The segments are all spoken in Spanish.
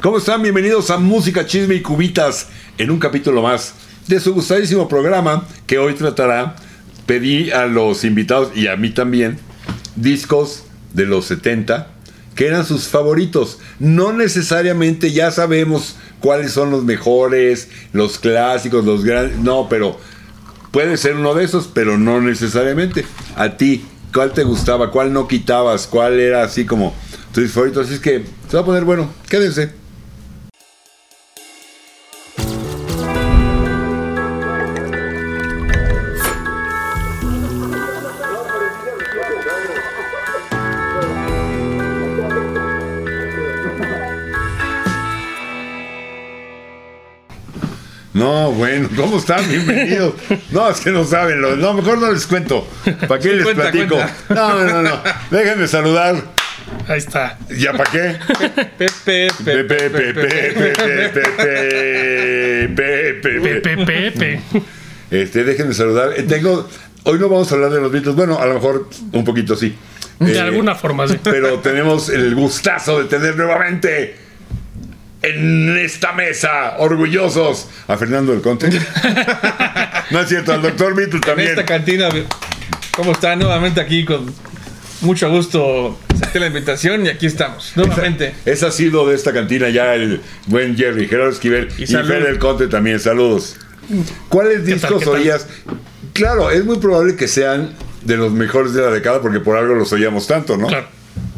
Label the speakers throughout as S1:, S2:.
S1: ¿Cómo están? Bienvenidos a Música, Chisme y Cubitas en un capítulo más de su gustadísimo programa que hoy tratará, pedí a los invitados y a mí también, discos de los 70 que eran sus favoritos. No necesariamente ya sabemos cuáles son los mejores, los clásicos, los grandes, no, pero puede ser uno de esos, pero no necesariamente. A ti, ¿cuál te gustaba? ¿Cuál no quitabas? ¿Cuál era así como tus favoritos? Así es que se va a poner bueno. Quédense. No, bueno, ¿cómo están? Bienvenidos. No, es que no saben, lo, no, mejor no les cuento. ¿Para qué les
S2: Cuenta,
S1: platico?
S2: cuenta.
S1: No, no, no. Déjenme saludar.
S3: Ahí está.
S1: ¿Ya para qué?
S2: Pepe,
S1: Pepe, Pepe, Pepe, Pepe, Pepe, Pepe.
S3: Pepe, Pepe.
S1: Este, déjenme saludar. Eh, Tengo, hoy no vamos a hablar de los Beatles. Bueno, a lo mejor un poquito sí.
S3: De
S1: Eh,
S3: alguna forma, sí.
S1: Pero tenemos el gustazo de tener nuevamente en esta mesa, orgullosos, a Fernando del Conte. No es cierto, al doctor Beatle
S2: En
S1: también.
S2: esta cantina, ¿cómo está? Nuevamente aquí con mucho gusto. Acepté la invitación y aquí estamos. Nuevamente.
S1: Ese ha sido de esta cantina ya el buen Jerry, Gerardo Esquivel y,
S2: Y.
S1: Fer del Conte también. Saludos. ¿Cuáles discos
S3: tal?
S1: oías? Claro, es muy probable que sean de los mejores de la década porque por algo los oíamos tanto, ¿no?
S3: Claro.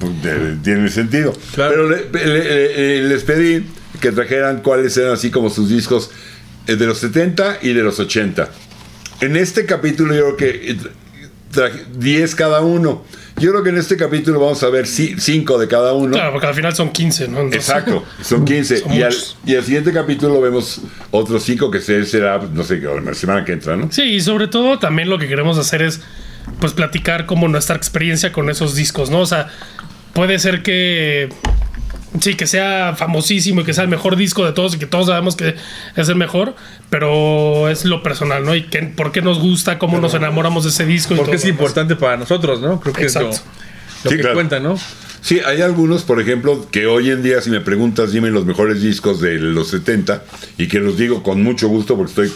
S1: Pues, tiene sentido.
S2: Claro.
S1: Pero le- le- le- les pedí que trajeran cuáles eran así como sus discos eh, de los 70 y de los 80. En este capítulo yo creo que eh, traje 10 cada uno. Yo creo que en este capítulo vamos a ver 5 de cada uno.
S3: Claro, porque al final son 15, ¿no? Entonces-
S1: Exacto, son 15.
S3: Son
S1: y, al, y al siguiente capítulo vemos otros 5 que se- será, no sé, la semana que entra, ¿no?
S3: Sí, y sobre todo también lo que queremos hacer es pues platicar como nuestra experiencia con esos discos, ¿no? O sea, puede ser que sí, que sea famosísimo y que sea el mejor disco de todos y que todos sabemos que es el mejor, pero es lo personal, ¿no? Y que, por qué nos gusta, cómo nos enamoramos de ese disco. y
S2: Porque
S3: todo
S2: es
S3: lo
S2: importante para nosotros, ¿no? Creo que es lo,
S3: Exacto.
S2: lo
S1: Sí,
S2: que
S1: claro.
S2: cuenta, ¿no?
S1: Sí, hay algunos, por ejemplo, que hoy en día, si me preguntas, dime los mejores discos de los 70, y que los digo con mucho gusto porque estoy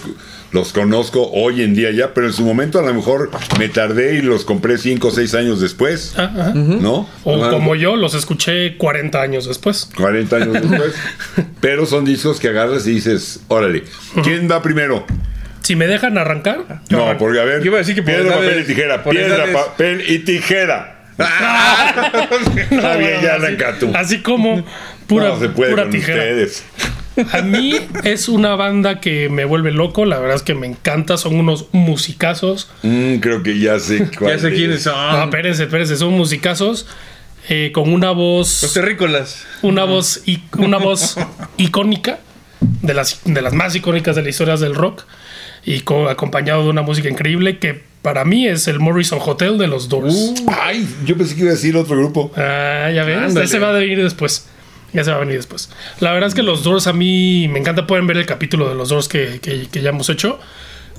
S1: los conozco hoy en día ya, pero en su momento a lo mejor me tardé y los compré 5 o 6 años después,
S3: Ah, ajá.
S1: ¿no?
S3: O
S1: Ah,
S3: como yo, los escuché 40 años después.
S1: 40 años después. pero son discos que agarras y dices, órale, ¿quién va primero?
S3: Si me dejan arrancar,
S1: No, porque a ver,
S2: Yo iba a decir que por
S1: piedra, papel y tijera, piedra, papel y tijera. Está bien, ya
S3: así, así como pura,
S1: no se puede
S3: pura
S1: con
S3: tijera.
S1: ustedes.
S3: A mí es una banda que me vuelve loco, la verdad es que me encanta, son unos musicazos.
S1: Mm, creo que ya sé cuál
S2: Ya sé
S1: es.
S2: quiénes son.
S3: No, espérense, espérense, son musicazos eh, con una
S2: Los
S3: voz,
S2: terrícolas.
S3: una voz, i- una voz icónica, de las, de las más icónicas de la historia del rock, y co- acompañado de una música increíble que para mí es el Morrison Hotel de los Doors.
S1: Ay, yo pensé que iba a decir otro grupo.
S3: Ah, ya ves,
S2: Ándale.
S3: ese va a venir después. Ya se va a venir después. La verdad es que los Doors a mí me encanta. Pueden ver el capítulo de los Doors que, que- que ya hemos hecho.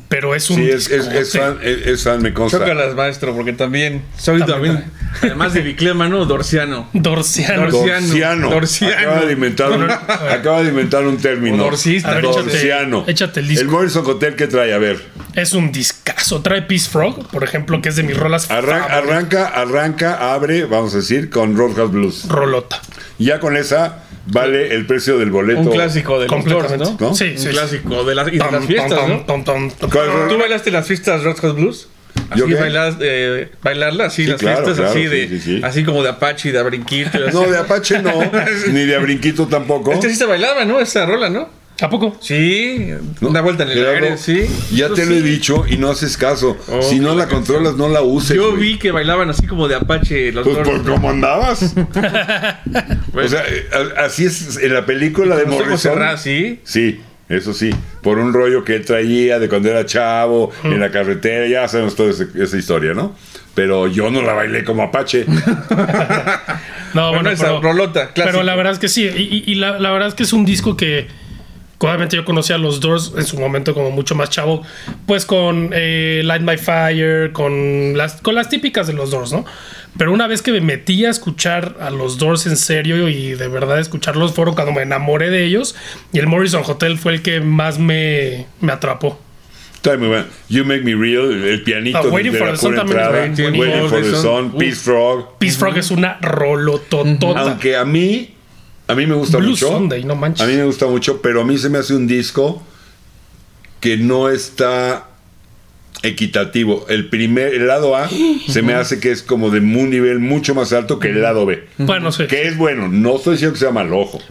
S3: Pero es un.
S1: Sí, es, es, es fan, es, es fan, me consta.
S2: Chócalas, maestro, porque también soy
S3: También
S2: también, además de biclémano, dorsiano.
S3: Dorsiano.
S2: Dorsi-
S1: Dorsiano.
S2: Dorsiano.
S1: Acaba de inventar un, acaba de inventar un término.
S2: O dorsista.
S3: A ver, échate-
S1: Dorsiano.
S3: échate el disco.
S1: El Morrison Hotel que trae, a ver.
S3: Es un discazo. Trae Peace Frog, por ejemplo, que es de mis rolas.
S1: Arran-
S3: favoritas.
S1: arranca, arranca, abre, vamos a decir, con Roadhouse Blues.
S3: Rolota.
S1: Ya con esa vale el precio del boleto.
S2: Un clásico de los Doors. ¿no?
S1: ¿no?
S3: Sí, sí.
S2: clásico de las, y de
S3: Tom,
S2: las fiestas,
S3: tom,
S2: ¿no?
S3: tom, tom, tom,
S1: ¿Cuál
S3: tom.
S1: ro-
S2: ¿Tú bailaste las fiestas Red Hot Blues? Así
S1: ¿Yo
S2: eh, bailarla, así
S1: Sí,
S2: las
S1: claro,
S2: fiestas,
S1: claro,
S2: así
S1: sí,
S2: de,
S1: sí, sí.
S2: así como de Apache y de Brinquito. y así.
S1: No, de Apache no, ni de Abrinquito tampoco.
S2: Este sí se bailaba, ¿no? Esa rola, ¿no?
S3: ¿A poco?
S2: Sí,
S1: No,
S2: una vuelta en el
S1: Gerardo,
S2: aire, sí.
S1: Ya te lo he dicho y no haces caso.
S2: Oh,
S1: si no la controlas, no la uses.
S2: Yo
S1: güey.
S2: vi que bailaban así como de Apache los
S1: Pues por cómo andabas. O sea, eh, así es en la película de Morrison.
S2: sí.
S1: Sí, eso sí. Por un rollo que él traía de cuando era chavo, en la carretera, ya sabemos toda esa, esa historia, ¿no? Pero yo no la bailé como Apache.
S3: No,
S2: Bueno,
S3: bueno,
S2: esa
S3: pero,
S2: rolota, clásico.
S3: pero la verdad es que sí. Y, y- y la, la verdad es que es un disco que obviamente yo conocí a los Doors en su momento como mucho más chavo, pues con eh, Light My Fire, con las, con las típicas de los Doors, ¿no? Pero una vez que me metí a escuchar a los Doors en serio y de verdad escucharlos fueron cuando me enamoré de ellos. Y el Morrison Hotel fue el que más me, me atrapó.
S1: Está muy bueno. You Make Me Real, el pianito
S3: Ah, Waiting
S1: de
S3: for
S1: la
S3: the Sun
S1: pura
S3: también es
S1: entrada,
S2: buenísimo.
S1: Waiting for the. Sun, Peace Frog.
S3: Peace Frog es una rolototota.
S1: Aunque a mí, a mí me gusta
S3: Blue
S1: mucho.
S3: Sunday, no manches.
S1: A mí me gusta mucho, pero a mí se me hace un disco que no está equitativo. El primer, el lado A, se me hace que es como de un nivel mucho más alto que el lado B.
S3: Bueno, sí.
S1: Que es bueno, no estoy diciendo que sea mal ojo,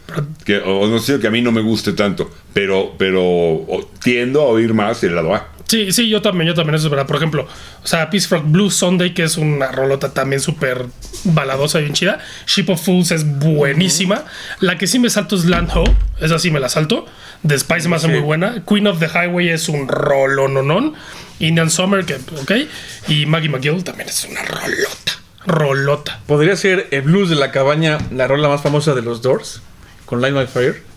S1: que, o no estoy diciendo que a mí no me guste tanto, pero, pero tiendo a oír más el lado A.
S3: Sí, sí, yo también, yo también, eso es verdad. Por ejemplo, o sea, Peace Frog Blue Sunday, que es una rolota también súper baladosa y bien chida. Ship of Fools es buenísima. La que sí me salto es Land Ho, esa sí me la salto. The Spice me hace muy buena. Queen of the Highway es un rolononón. Indian Summer, que, ok. Y Maggie McGill también es una rolota. Rolota.
S2: ¿Podría ser el blues de la cabaña la rola más famosa de los Doors? Con Light My Fire.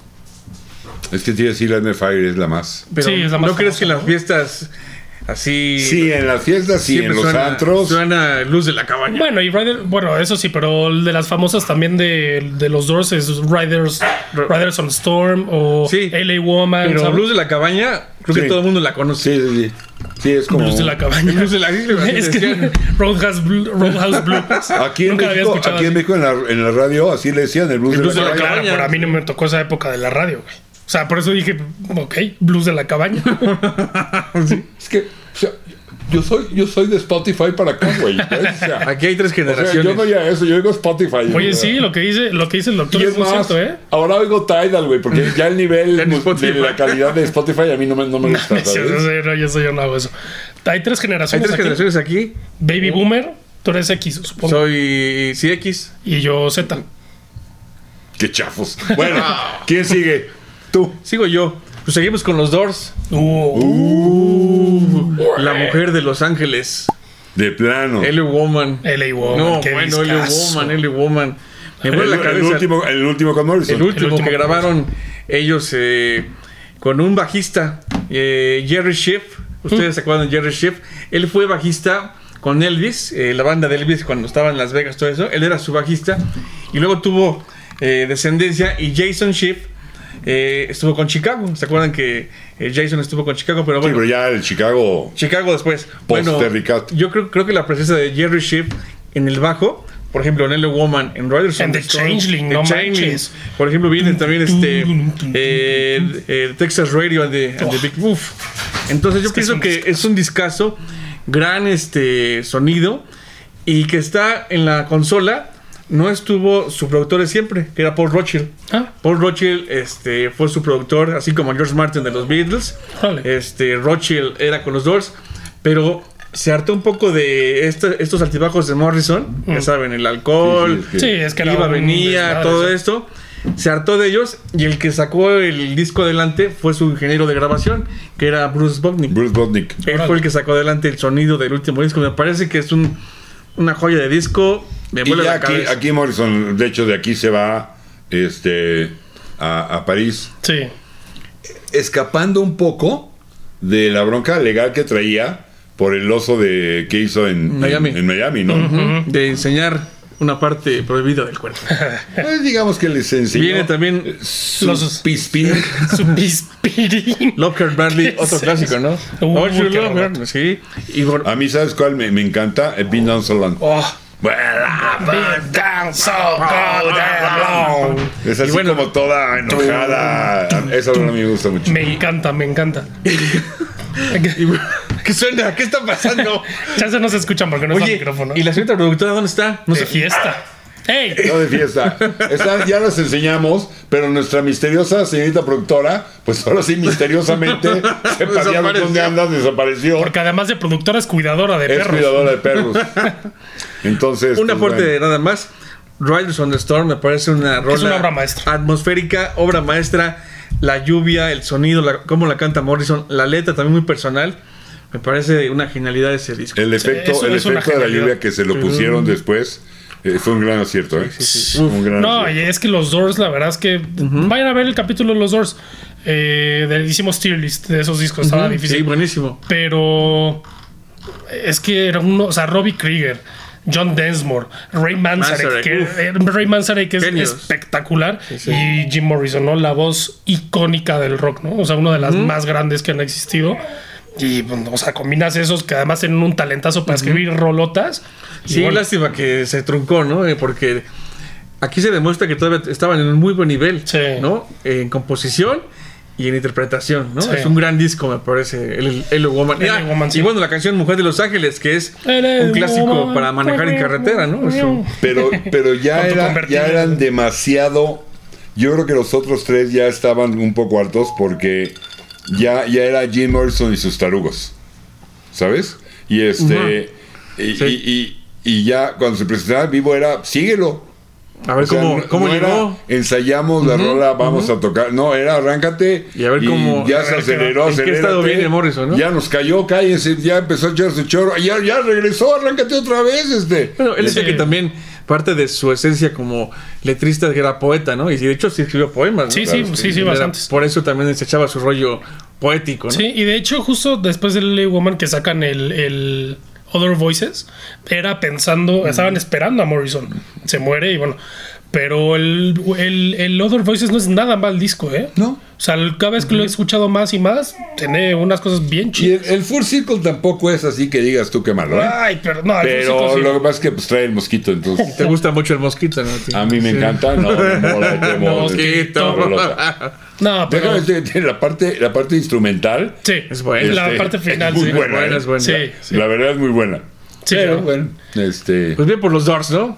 S1: Es que tiene decir Let Fire es la más.
S2: Pero
S3: Sí, es la más
S2: ¿No crees que en las fiestas así...
S1: Sí, en las fiestas, sí, en los
S2: suena,
S1: antros.
S2: Suena blues de la cabaña.
S3: Bueno, y Rider, bueno, eso sí, pero el de las famosas también de, de los Doors es Riders, Riders on Storm o
S2: Sí.
S3: LA Woman.
S2: Pero
S3: ¿sabes?
S2: blues de la cabaña, creo que
S1: Sí.
S2: todo el mundo la conoce.
S1: Sí, sí, sí. Sí, es como.
S3: Blues de la cabaña.
S2: Blues de la-
S3: es que. Roadhouse, Blue- Roadhouse Blues.
S1: Aquí en
S3: Nunca la había
S1: México,
S3: escuchado
S1: aquí en. México en la, en la radio así le decían el blues,
S2: El
S1: de la
S2: de la
S1: cabaña.
S3: Claro, pero a mí no me tocó esa época de la radio, güey. O sea, por eso dije, ok, blues de la cabaña.
S1: Es que, o sea, yo soy, yo soy de Spotify para acá, güey. ¿sabes? O sea,
S2: Aquí hay tres
S1: o sea,
S2: generaciones.
S1: yo no oía eso, yo oigo Spotify.
S3: Oye, sí, lo que dice, lo que dice el doctor
S1: Y
S3: es
S1: es más,
S3: cierto, ¿eh?
S1: ahora oigo Tidal, güey, porque ya el nivel de la calidad de Spotify a mí no me, no me gusta,
S3: Sí,
S1: ¿sabes?
S3: no sé, no, yo, soy- yo no hago eso. Hay tres
S2: Hay
S3: generaciones
S2: tres
S3: aquí.
S2: generaciones aquí.
S3: Baby Boomer, tú eres X, supongo.
S2: Soy CX.
S3: Y yo Z.
S1: Qué chafos. Bueno, ¿quién sigue? Tú.
S2: Sigo yo. Pues seguimos con los Doors.
S3: Uh,
S2: La mujer de Los Ángeles.
S1: De plano.
S2: L Woman.
S3: LA Woman.
S2: No,
S3: qué
S2: bueno, L. Woman, L Woman. Me
S1: el,
S2: la
S1: el último, el último con Morrison.
S2: El último,
S3: El último
S2: que grabaron ellos eh, con un bajista, eh, Jerry Schiff. Ustedes se acuerdan de Jerry Schiff. Él fue bajista con Elvis, eh, la banda de Elvis cuando estaba en Las Vegas, todo eso. Él era su bajista. Y luego tuvo eh, descendencia y Jason Schiff eh, estuvo con Chicago. ¿Se acuerdan que eh, Jason estuvo con Chicago? Pero
S1: Sí,
S2: bueno,
S1: pero ya el Chicago.
S2: Chicago después. Bueno, yo creo, creo que la presencia de Jerry Schiff en el bajo, por ejemplo, en L Woman, en Riders
S3: En The
S2: Storm,
S3: Changeling,
S2: The
S3: no
S2: Changeling.
S3: manches.
S2: Por ejemplo, viene también este eh, Texas Radio and the, and the Big Uf. Entonces yo
S3: que es
S2: pienso
S3: un
S2: que es un discazo, gran este sonido y que está en la consola. No estuvo su productor de siempre, que era Paul Rothschild.
S3: Ah,
S2: Paul Rothschild este, fue su productor, así como George Martin de los Beatles. Este, Rothschild era con los Doors, pero se hartó un poco de este- estos altibajos de Morrison. Ya saben, el alcohol,
S1: Sí, sí, es
S3: sí, es que era
S2: iba, venía, todo
S3: sí.
S2: esto. Se hartó de ellos y el que sacó el disco adelante fue su ingeniero de grabación, que era Bruce Botnick.
S1: Bruce Botnick.
S2: Él fue el que sacó adelante el sonido del último disco. Me parece que es un, una joya de disco. Me
S1: Y ya aquí, aquí Morrison, de hecho, de aquí se va este, a, a París,
S3: Sí.
S1: escapando un poco de la bronca legal que traía por el oso de que hizo en
S2: Miami.
S1: en, en Miami, ¿no?
S2: De enseñar una parte prohibida del cuerpo.
S1: Pues digamos que les enseñó
S2: Viene también
S1: su
S3: Los-
S1: pispín.
S3: Su pispirín.
S2: Lockhart Bradley, otro clásico. ¿no?
S3: Uh,
S2: Oh. Sí. Y por-
S1: A mí, ¿sabes cuál me, me encanta? El Bean Down So Long.
S2: oh,
S3: Been down so long.
S1: Es así
S2: bueno-
S1: como toda enojada. Eso no me gusta mucho.
S3: Me encanta, me encanta.
S2: ¿Qué suena? ¿Qué está pasando?
S3: Chance no se escuchan porque no está el micrófono.
S2: ¿y la señorita productora dónde está? No
S3: De
S2: sé.
S3: fiesta.
S1: No de fiesta. Esta ya las enseñamos, pero nuestra misteriosa señorita productora, pues ahora sí misteriosamente sepa ya
S2: Desapareció.
S1: dónde anda, desapareció.
S3: Porque además de productora es cuidadora de
S1: Es
S3: perros.
S1: cuidadora de perros. Entonces.
S2: Un
S1: pues,
S2: aporte
S1: bueno.
S2: de nada más. Riders on the Storm me parece una rola
S3: una obra maestra.
S2: atmosférica, obra maestra. La lluvia, el sonido, la, cómo la canta Morrison, la letra también muy personal. Me parece una genialidad ese disco.
S1: El efecto, el
S3: es
S1: efecto de la lluvia que se lo pusieron después eh, fue un gran acierto, ¿eh? Un gran
S3: No, y es que los Doors, la verdad es que vayan a ver el capítulo de los Doors. Eh, de- hicimos tier list de esos discos, estaba difícil.
S2: Sí, buenísimo.
S3: Pero es que era uno, o sea, Robbie Krieger, John Densmore, Ray Manzarek,
S2: Manzarek,
S3: que,
S2: uf.
S3: eh, Ray Manzarek es
S2: Genios.
S3: espectacular,
S2: sí.
S3: y Jim Morrison, ¿no? La voz icónica del rock, ¿no? O sea, una de las más grandes que han existido. Y, bueno, o sea, combinas esos que además tienen un talentazo para escribir rolotas. y
S2: Sí,
S3: bueno,
S2: lástima que se truncó, ¿no? Eh, Porque aquí se demuestra que todavía estaban en un muy buen nivel,
S3: Sí.
S2: ¿no? En composición y en interpretación, ¿no?
S3: Sí.
S2: Es un gran disco, me parece, el Hello Woman. Ah,
S3: Woman, sí.
S2: Y bueno, la canción Mujer de Los Ángeles, que es un clásico
S3: Woman.
S2: para manejar en carretera, ¿no?
S1: Pero, pero ya, era, ya eran demasiado. Yo creo que los otros tres ya estaban un poco hartos porque ya, ya era Jim Morrison y sus tarugos. ¿Sabes? Y este. y,
S2: Sí.
S1: y- y- y ya cuando se presentaba en vivo era, síguelo.
S2: A ver
S1: O sea,
S2: cómo,
S1: no-
S2: cómo
S1: no era,
S2: llegó.
S1: ensayamos la rola, vamos a tocar. No, era arráncate.
S2: Y a ver cómo-
S1: Ya se aceleró,
S2: ¿no?
S1: Ya nos cayó, cállense, ya empezó a echar su chorro. Ya, ya regresó, arráncate otra vez. Este.
S2: Bueno, él decía
S3: Sí.
S2: que también parte de su esencia como letrista que era poeta, ¿no? Y de hecho sí escribió poemas, ¿no?
S3: Sí, sí, sí, sí, bastantes.
S2: Por eso también se echaba su rollo poético, ¿no?
S3: Sí, y de hecho, justo después del LA Woman que sacan el, el Other Voices, era pensando, estaban esperando a Morrison. Se muere y bueno. Pero el, el, el Other Voices no es nada mal disco, ¿eh?
S1: No.
S3: O sea, cada vez que lo he escuchado más y más, tiene unas cosas bien
S1: Y
S3: chidas.
S1: el, el Full Circle tampoco es así que digas tú qué malo, ¿eh?
S3: Ay, pero no, el
S1: Pero
S3: Full Circle sí.
S1: lo que pasa es que pues, trae el mosquito, entonces.
S2: Te gusta mucho el mosquito, ¿no? Sí.
S1: A mí me
S2: Sí.
S1: encanta, no,
S2: Mosquito.
S3: No, pero.
S1: La parte, la parte instrumental,
S3: Sí,
S2: Es buena.
S3: La
S1: Este,
S3: parte final,
S1: es muy
S3: sí.
S1: buena,
S2: buena,
S1: ¿eh?
S2: es buena.
S3: Sí, sí.
S1: la verdad es muy buena.
S3: Sí,
S1: Pero
S3: claro.
S1: bueno, este.
S2: Pues bien por los Doors, ¿no?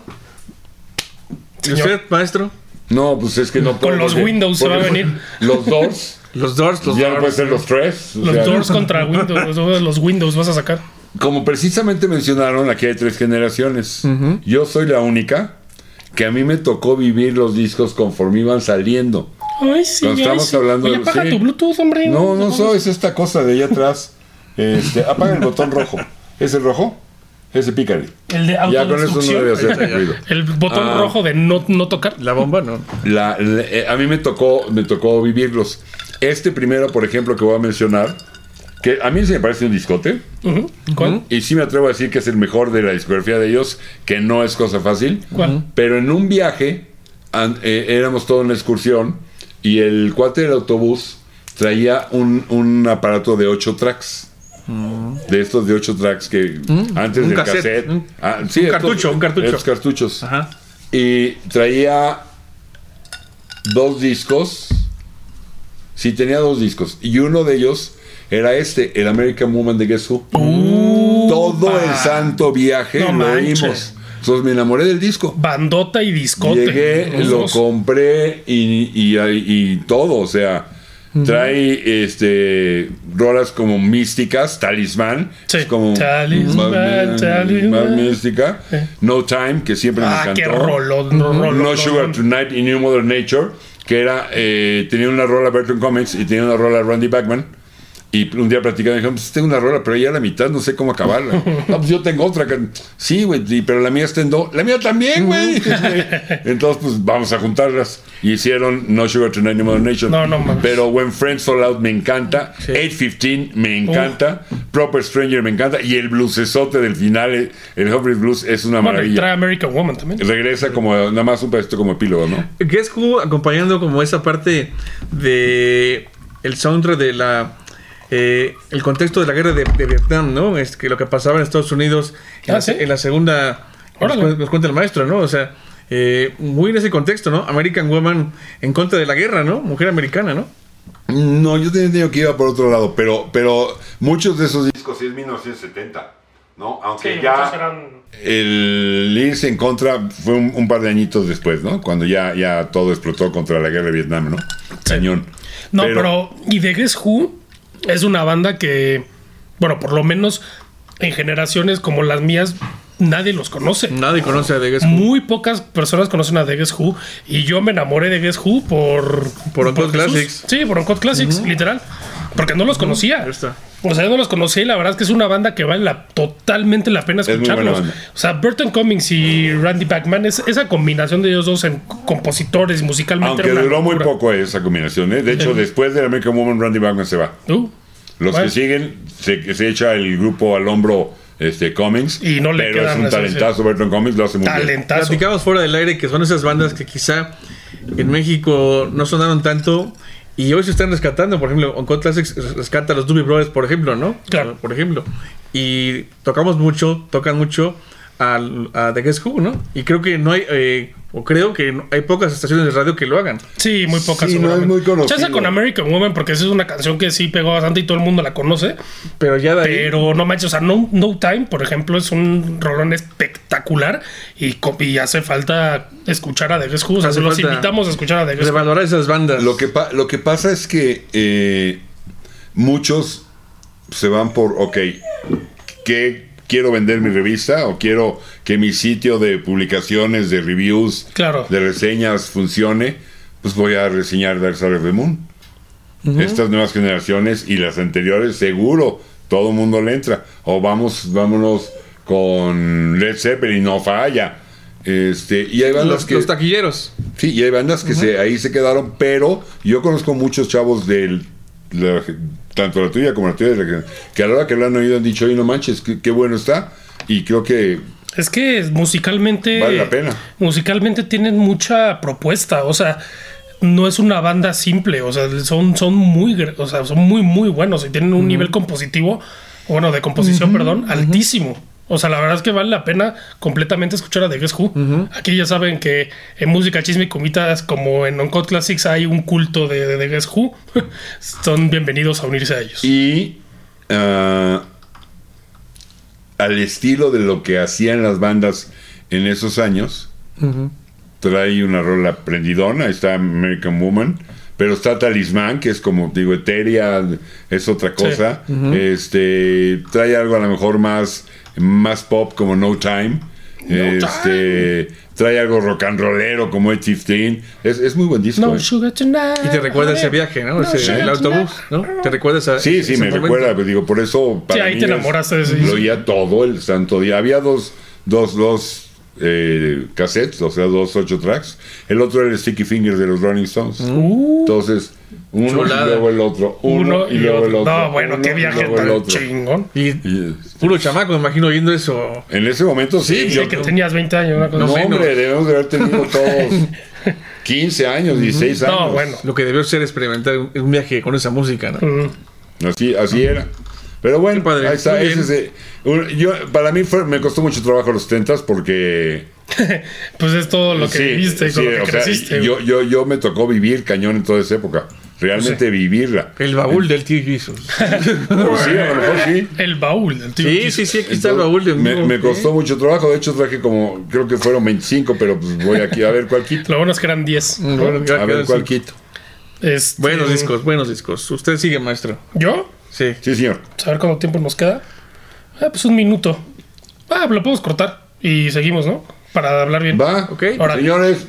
S2: ¿Y usted, maestro?
S1: No, pues es que no puedo.
S3: los
S1: porque-
S3: Windows se va a venir.
S1: Los Doors,
S2: Los Doors, los
S1: ya no pueden ser los tres.
S3: Los
S1: sea,
S3: Doors contra Windows. Los, los Windows vas a sacar.
S1: Como precisamente mencionaron, aquí hay tres generaciones. Yo soy la única que a mí me tocó vivir los discos conforme iban saliendo.
S3: Ay, sí.
S1: Cuando
S3: ay,
S1: estamos
S3: sí.
S1: hablando
S3: Oye,
S1: de-
S3: apaga
S1: sí.
S3: tu Bluetooth, hombre.
S1: No, no soy, es esta cosa de allá atrás. Este, apaga el botón rojo. ¿Es el rojo? Ese pícale.
S3: El de
S1: Ya con eso no debe hacer ruido.
S3: El botón
S1: Ah.
S3: rojo de no, no tocar.
S2: La bomba, ¿no?
S1: La- la- eh, a mí me tocó, me tocó vivirlos. Este primero, por ejemplo, que voy a mencionar, que a mí sí me parece un discote.
S3: ¿Cuál?
S1: y sí me atrevo a decir que es el mejor de la discografía de ellos, que no es cosa fácil.
S3: ¿Cuál?
S1: Pero en un viaje, an- eh, éramos toda una excursión, y el cuate del autobús traía un, un aparato de 8 tracks. De estos de 8 tracks que antes
S2: un
S1: del
S2: cassette,
S1: cassette.
S2: un-
S1: ah,
S2: un
S1: estos-
S2: cartucho, un cartucho.
S1: estos cartuchos.
S2: Ajá.
S1: Y traía dos discos. Sí, tenía dos discos. Y uno de ellos era este, el American Woman de Guess Who. Todo el santo viaje
S3: No
S1: lo oímos. Entonces me enamoré del disco.
S3: Bandota y discote.
S1: Llegué, lo
S3: dos.
S1: compré y, y- y todo. O sea, trae este rolas como místicas, talismán.
S3: Sí.
S1: Es como
S3: Talismán,
S1: más,
S3: talismán.
S1: más mística. No Time, que siempre me
S3: Ah,
S1: encantó.
S3: qué no,
S1: Sugar. Tonight y New Mother Nature, que era, eh, tenía una rola Bertrand Comics y tenía una rola Randy Bachman. Y un día platicando, dijeron, pues tengo una rola, pero ya a la mitad no sé cómo acabarla. no, pues yo tengo otra. Que... Sí, güey, pero la mía está en do. La mía también, güey. Entonces, pues vamos a juntarlas. Y hicieron No Sugar Tonight, New Mother Nature.
S3: No, no mames.
S1: Pero When Friends Fall Out me encanta. 815 me encanta. Proper Stranger me encanta. Y el bluesesote del final, el, el Humphrey Blues, es una
S3: Bueno, y
S1: maravilla.
S3: trae American Woman también.
S1: Regresa como nada más un pedacito como epílogo, ¿no?
S2: Guess Who acompañando como esa parte de el soundtrack de la eh, el contexto de la guerra de, de Vietnam, ¿no? Es que lo que pasaba en Estados Unidos en,
S3: Ah,
S2: la,
S3: ¿sí?
S2: en la segunda nos, nos cuenta el maestro, ¿no? O sea, eh, muy en ese contexto, ¿no? American Woman en contra de la guerra, ¿no? Mujer americana, ¿no?
S1: No, yo tenía entendido que iba por otro lado, pero, pero muchos de esos discos sí es 1970, ¿no? Aunque
S3: Sí,
S1: ya
S3: eran-
S1: el irse en contra fue un, un par de añitos después, ¿no? Cuando ya, ya todo explotó contra la guerra de Vietnam, ¿no? Cañón.
S3: No, pero, y de Guess Who es una banda que, bueno, por lo menos en generaciones como las mías, nadie los conoce.
S2: Nadie conoce a The Guess Who.
S3: Muy pocas personas conocen a The Guess Who y yo me enamoré de Guess Who por...
S2: Por
S3: Jesús.
S2: Classics.
S3: Sí, por Uncut Classics, literal. Porque no los conocía.
S2: Está.
S3: O sea, yo no los conocía y la verdad es que es una banda que vale la, totalmente la pena escucharlos. O sea, Burton Cummings y Randy Bachman, es, esa combinación de ellos dos en compositores y musicalmente.
S1: Aunque duró muy poco esa combinación, ¿eh? De hecho, después de American Woman, Randy Bachman se va.
S3: Uh,
S1: Los
S3: Bueno.
S1: que siguen, se, se echa el grupo al hombro este, Cummings.
S3: Y no le
S1: pero es un talentazo, Bertrand Cummings lo hace muy bien.
S3: Talentazo.
S2: Platicamos fuera del aire que son esas bandas que quizá en México no sonaron tanto y hoy se están rescatando. Por ejemplo, Uncut Classics rescata a los Doobie Brothers, por ejemplo, ¿no?
S3: Claro.
S2: Por ejemplo. Y tocamos mucho, tocan mucho al- a, The Guess Who, ¿no? Y creo que no hay, eh, o creo que no- hay pocas estaciones de radio que lo hagan.
S3: Sí, muy pocas.
S1: Sí, no es muy conocido.
S3: Con American Woman, porque esa es una canción que sí pegó bastante y todo el mundo la conoce.
S2: Pero ya de ahí.
S3: Pero no manches, o sea, no, no Time, por ejemplo, es un rolón espectacular y, y hace falta escuchar a The Guess Who. O sea, se los invitamos a escuchar a The Guess Who.
S2: revalorar esas bandas.
S1: Lo que, pa- lo que pasa es que eh, muchos se van por, ok, ¿qué quiero vender mi revista o quiero que mi sitio de publicaciones, de reviews,
S3: Claro.
S1: de reseñas funcione? Pues voy a reseñar Dark Side of the Moon. Estas nuevas generaciones y las anteriores, seguro, todo el mundo le entra. O vamos, vámonos con Led Zeppelin, no falla. Este, y hay bandas
S2: los,
S1: que...
S2: los taquilleros.
S1: Sí, y hay bandas que se, ahí se quedaron, pero yo conozco muchos chavos del la- tanto la tuya como la tuya, de la que, que a la hora que lo han oído han dicho, oye, no manches, qué, qué bueno está. Y creo que
S3: Es que musicalmente.
S1: Vale la pena.
S3: Musicalmente tienen mucha propuesta. O sea, no es una banda simple. O sea, son, son muy, o sea, son muy, muy buenos y tienen un nivel compositivo, bueno, de composición, perdón, altísimo. O sea, la verdad es que vale la pena completamente escuchar a The Guess Who. Aquí ya saben que en música chisme y comitas, como en Uncut Classics, hay un culto de, de The Guess Who. Son bienvenidos a unirse a ellos.
S1: Y ah, al estilo de lo que hacían las bandas en esos años, trae una rola prendidona, está American Woman, pero está Talismán, que es como digo, etérea, es otra cosa. Este trae algo a lo mejor más, más pop como No Time. este trae algo rock and rollero como Ed 15. Es, es muy buen disco.
S3: No
S1: eh.
S3: sugar tonight.
S2: Y te recuerda ese viaje, ¿no?
S3: No,
S2: Ese-
S3: sí,
S2: el
S3: sí,
S2: autobús, ¿no? Te recuerdas a
S1: Sí, sí,
S2: ese
S1: me
S2: momento?
S1: recuerda, pues, digo, por eso para
S3: ahí
S1: mí
S3: te
S1: es-
S3: enamoraste de ese
S1: Lo
S3: disco.
S1: oía todo el santo día. Había dos, dos, dos eh, cassettes, o sea, dos ocho tracks. El otro era el Sticky Fingers de los Rolling Stones. Entonces, uno
S2: Chulada.
S1: y luego el otro. Uno, y luego el otro.
S3: No, bueno,
S1: uno
S3: qué
S1: y
S3: viaje tan chingón.
S2: Y
S1: Y,
S2: puro chamaco, me imagino oyendo eso.
S1: en ese momento sí,
S3: Sí,
S1: yo
S3: que tenías 20 años, una cosa
S1: no,
S3: así.
S1: hombre, debemos de haber tenido todos 15 años, 16 años.
S3: No, bueno.
S2: Lo que debió ser experimentar un, viaje con esa música, ¿no?
S3: Mm.
S1: Así, así era. Pero bueno,
S2: padre,
S1: ahí está.
S2: muy
S1: ese
S2: bien.
S1: es, eh, un- yo, para mí fue, me costó mucho trabajo los tentas porque
S3: Pues es todo lo que
S1: Sí,
S3: viviste y con
S1: sí,
S3: lo que
S1: o sea,
S3: creciste.
S1: yo, yo, yo me tocó vivir cañón en toda esa época. Realmente vivirla.
S2: El baúl del tío Jesus.
S1: Pues sí, a lo mejor sí.
S3: El baúl del tío.
S2: Sí, sí, sí, aquí está el baúl de
S1: me, me costó mucho trabajo. De hecho, traje como, creo que fueron 25, pero pues voy aquí a ver cuál quito.
S3: Lo bueno es que eran 10.
S2: Mm, bueno,
S1: A ver cuál quito.
S3: Este,
S2: Buenos discos, buenos discos. Usted sigue, maestro.
S3: ¿Yo?
S2: Sí.
S1: Sí, señor.
S3: A ver cuánto tiempo nos queda. Ah, pues un minuto. Ah, lo podemos cortar. Y seguimos, ¿no? Para hablar bien.
S1: Va.
S2: Ok.
S3: Órale.
S1: Señores.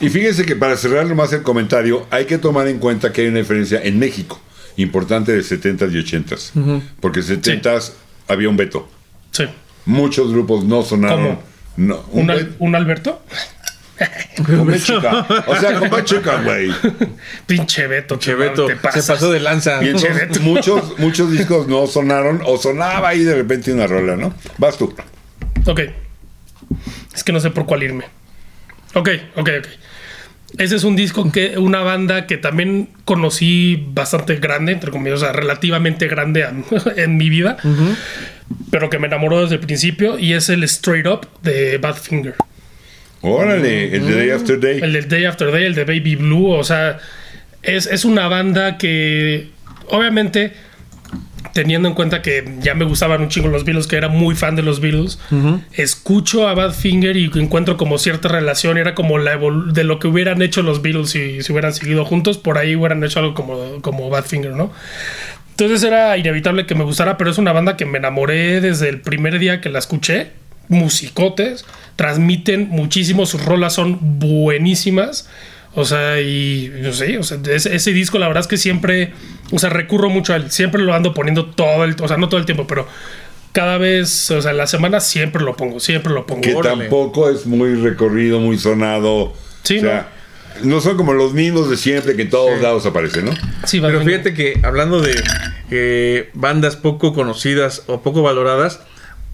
S1: Y fíjense que para cerrar más el comentario, hay que tomar en cuenta que hay una diferencia en México importante de 70s y 80s. Porque 70s había un veto.
S3: Sí.
S1: Muchos grupos no sonaron.
S3: ¿Cómo?
S1: No,
S3: ¿Un,
S1: un
S3: Al-
S1: veto.
S3: un Alberto?
S1: Con. O sea, con B chica, güey.
S3: Pinche Beto.
S2: Cheveto
S3: te
S2: se pasó de lanza.
S1: Muchos, muchos discos no sonaron o sonaba ahí de repente una rola, ¿no? Vas tú.
S3: Ok. Es que no sé por cuál irme. Ok, ok, ok. Ese es un disco que, una banda que también conocí bastante grande, entre comillas, o sea, relativamente grande a- en mi vida, pero que me enamoró desde el principio y es el Straight Up de Badfinger.
S1: Órale, el de Day After Day.
S3: El del Day After Day, el de Baby Blue, o sea, es, es una banda que obviamente teniendo en cuenta que ya me gustaban un chingo los Beatles, que era muy fan de los Beatles, escucho a Badfinger y encuentro como cierta relación, era como la de lo que hubieran hecho los Beatles si, si hubieran seguido juntos, por ahí hubieran hecho algo como, como Badfinger, ¿no? Entonces era inevitable que me gustara, pero es una banda que me enamoré desde el primer día que la escuché. Musicotes, transmiten muchísimo, sus rolas son buenísimas. O sea, y no sé, o sea, ese, ese disco la verdad es que siempre, o sea, recurro mucho a él, siempre lo ando poniendo todo el, o sea, no todo el tiempo, pero cada vez, o sea, en la semana siempre lo pongo, siempre lo pongo.
S1: Que
S2: Órale.
S1: tampoco es muy recorrido, muy sonado.
S3: Sí,
S1: o sea, no son como los mismos de siempre que en todos
S2: Sí.
S1: lados aparecen, ¿no?
S3: Sí,
S2: Pero fíjate que hablando de eh, bandas poco conocidas o poco valoradas,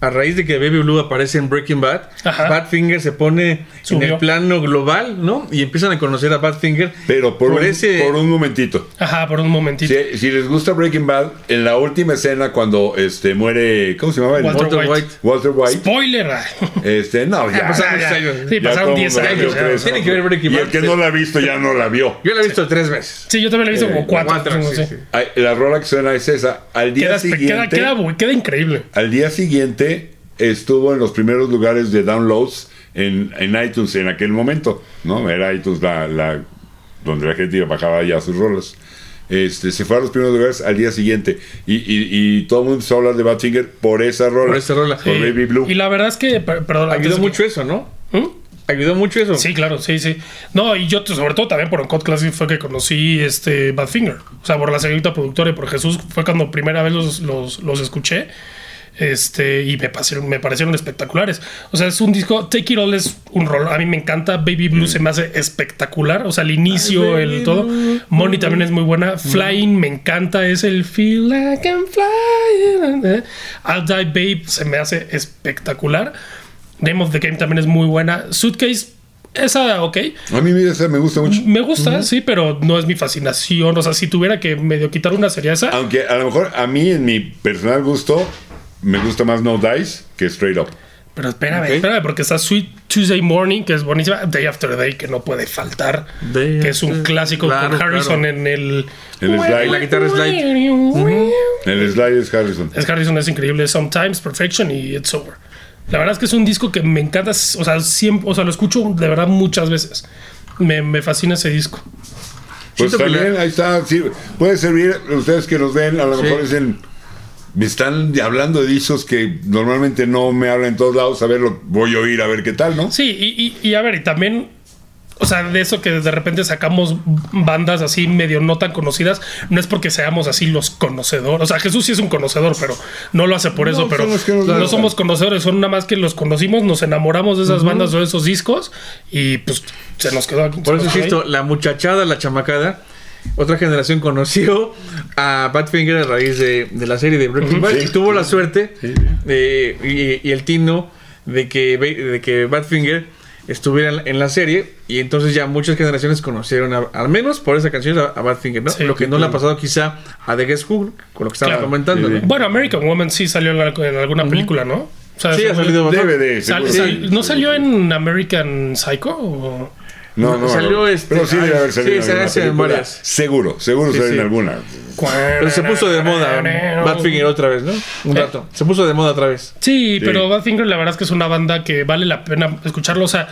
S2: a raíz de que Baby Blue aparece en Breaking Bad,
S3: Ajá.
S2: Badfinger se pone en el plano global, ¿no? Y empiezan a conocer a Badfinger
S1: Pero por, un,
S2: ese
S1: por un momentito.
S3: Ajá, por un momentito.
S1: Si, si les gusta Breaking Bad, en la última escena cuando este muere, ¿cómo se llamaba? el-
S3: Walter
S2: Walter
S3: White.
S2: White.
S1: Walter White.
S3: Spoiler.
S1: Este, no, ya.
S2: pasaron
S3: Ya, ya.
S2: años.
S3: Sí, pasaron
S1: todo
S3: 10
S1: mundo la vio,
S3: años.
S1: tres,
S2: Tiene que ver Breaking
S1: Y
S2: Bad.
S1: el que no la ha visto ya no la vio.
S2: Yo la he visto tres veces.
S3: Sí, yo también lo he visto como cuatro.
S2: Cuatro,
S3: no
S2: sí,
S3: sé.
S1: La rola que suena es esa. Al día
S3: Queda,
S1: siguiente.
S3: queda, queda, bu- queda increíble.
S1: Al día siguiente estuvo en los primeros lugares de downloads en, en iTunes en aquel momento, ¿no? Era iTunes la, la- donde la gente bajaba ya sus rolas. Este, se fue a los primeros lugares al día siguiente y, y- y todo el mundo empezó a hablar de Badfinger por esa rola.
S2: Por esa rola.
S1: Por
S3: Sí.
S1: Baby Blue.
S3: Y la verdad es que, per- perdón,
S2: Ayudó mucho eso, ¿no?
S3: ¿Mm?
S2: Ayudó mucho eso.
S3: Sí, claro, sí, sí. No, y yo sobre todo también por Uncut Classic fue que conocí este Badfinger. O sea, por la señorita productora y por Jesús fue cuando primera vez los, los, los escuché. Este, y me parecieron, me parecieron espectaculares. O sea, es un disco. Take It All es un rol. A mí me encanta. Baby Blue se me hace espectacular. O sea, el inicio, el todo. Money también es muy buena. Flying me encanta. Es el Feel Like I'm Flying. eh. I'll Die Babe se me hace espectacular. Name of the Game también es muy buena. Suitcase, esa, ok.
S1: A mí esa me gusta mucho.
S3: Me gusta, sí, pero no es mi fascinación. O sea, si tuviera que medio quitar una sería esa.
S1: Aunque a lo mejor a mí, en mi personal gusto, me gusta más No Dice que Straight Up.
S3: Pero espérame,
S2: Ok.
S3: espérame, porque está Sweet Tuesday Morning, que es buenísima. Day After Day, que no puede faltar.
S2: Day
S3: que es un clásico
S2: Claro,
S3: con Harrison
S2: claro.
S3: en el.
S1: El slide.
S2: La guitarra slide.
S1: El slide es Harrison.
S3: Es Harrison es increíble. Sometimes Perfection y It's Over. La verdad es que es un disco que me encanta. O sea, siempre, o sea, lo escucho de verdad muchas veces. Me, me fascina ese disco.
S1: Pues
S2: Siento
S1: también, ahí está, sí, puede servir, ustedes que nos ven, a lo
S2: Sí.
S1: mejor dicen, me están hablando de discos que normalmente no me hablan en todos lados, a ver, lo voy a oír, a ver qué tal, ¿no?
S3: Sí, y, y- y a ver, y también, o sea, de eso que de repente sacamos bandas así medio no tan conocidas, no es porque seamos así los conocedores. O sea, Jesús sí es un conocedor, pero no lo hace por eso,
S1: No,
S3: pero no somos conocedores, son nada más que los conocimos, nos enamoramos de esas bandas o de esos discos y pues se nos quedó aquí.
S2: Por eso insisto, la muchachada, la chamacada, otra generación conoció a Badfinger a raíz de, de la serie de Breaking Bad
S1: Sí.
S2: y tuvo la suerte
S1: Sí.
S2: eh, y, y el tino de que, de que Badfinger estuviera en la- en la serie y entonces ya muchas generaciones conocieron a- al menos por esa canción a, a Badfinger, ¿no?
S3: Sí,
S2: lo que no le ha pasado quizá a The Guess Who, con lo que estábamos
S3: Claro.
S2: comentando,
S1: Sí,
S2: ¿no?
S3: Bueno, American Woman sí salió en, la- en alguna película, ¿no? O sea,
S2: Sí, ha salido.
S1: DVD,
S3: sal- sal- ¿No salió en American Psycho? o?
S1: No, no,
S2: Salió
S1: no.
S2: este-
S1: Pero sí debe haber
S2: sí,
S1: salido en
S2: se hace en varias.
S1: Seguro, seguro
S2: Sí,
S1: salió en
S2: sí.
S1: alguna.
S2: Pero se puso de moda Badfinger otra vez, ¿no? Un
S3: Eh.
S2: rato. Se puso de moda otra vez.
S3: Sí,
S1: Sí.
S3: pero Badfinger la verdad es que es una banda que vale la pena escucharlo. O sea,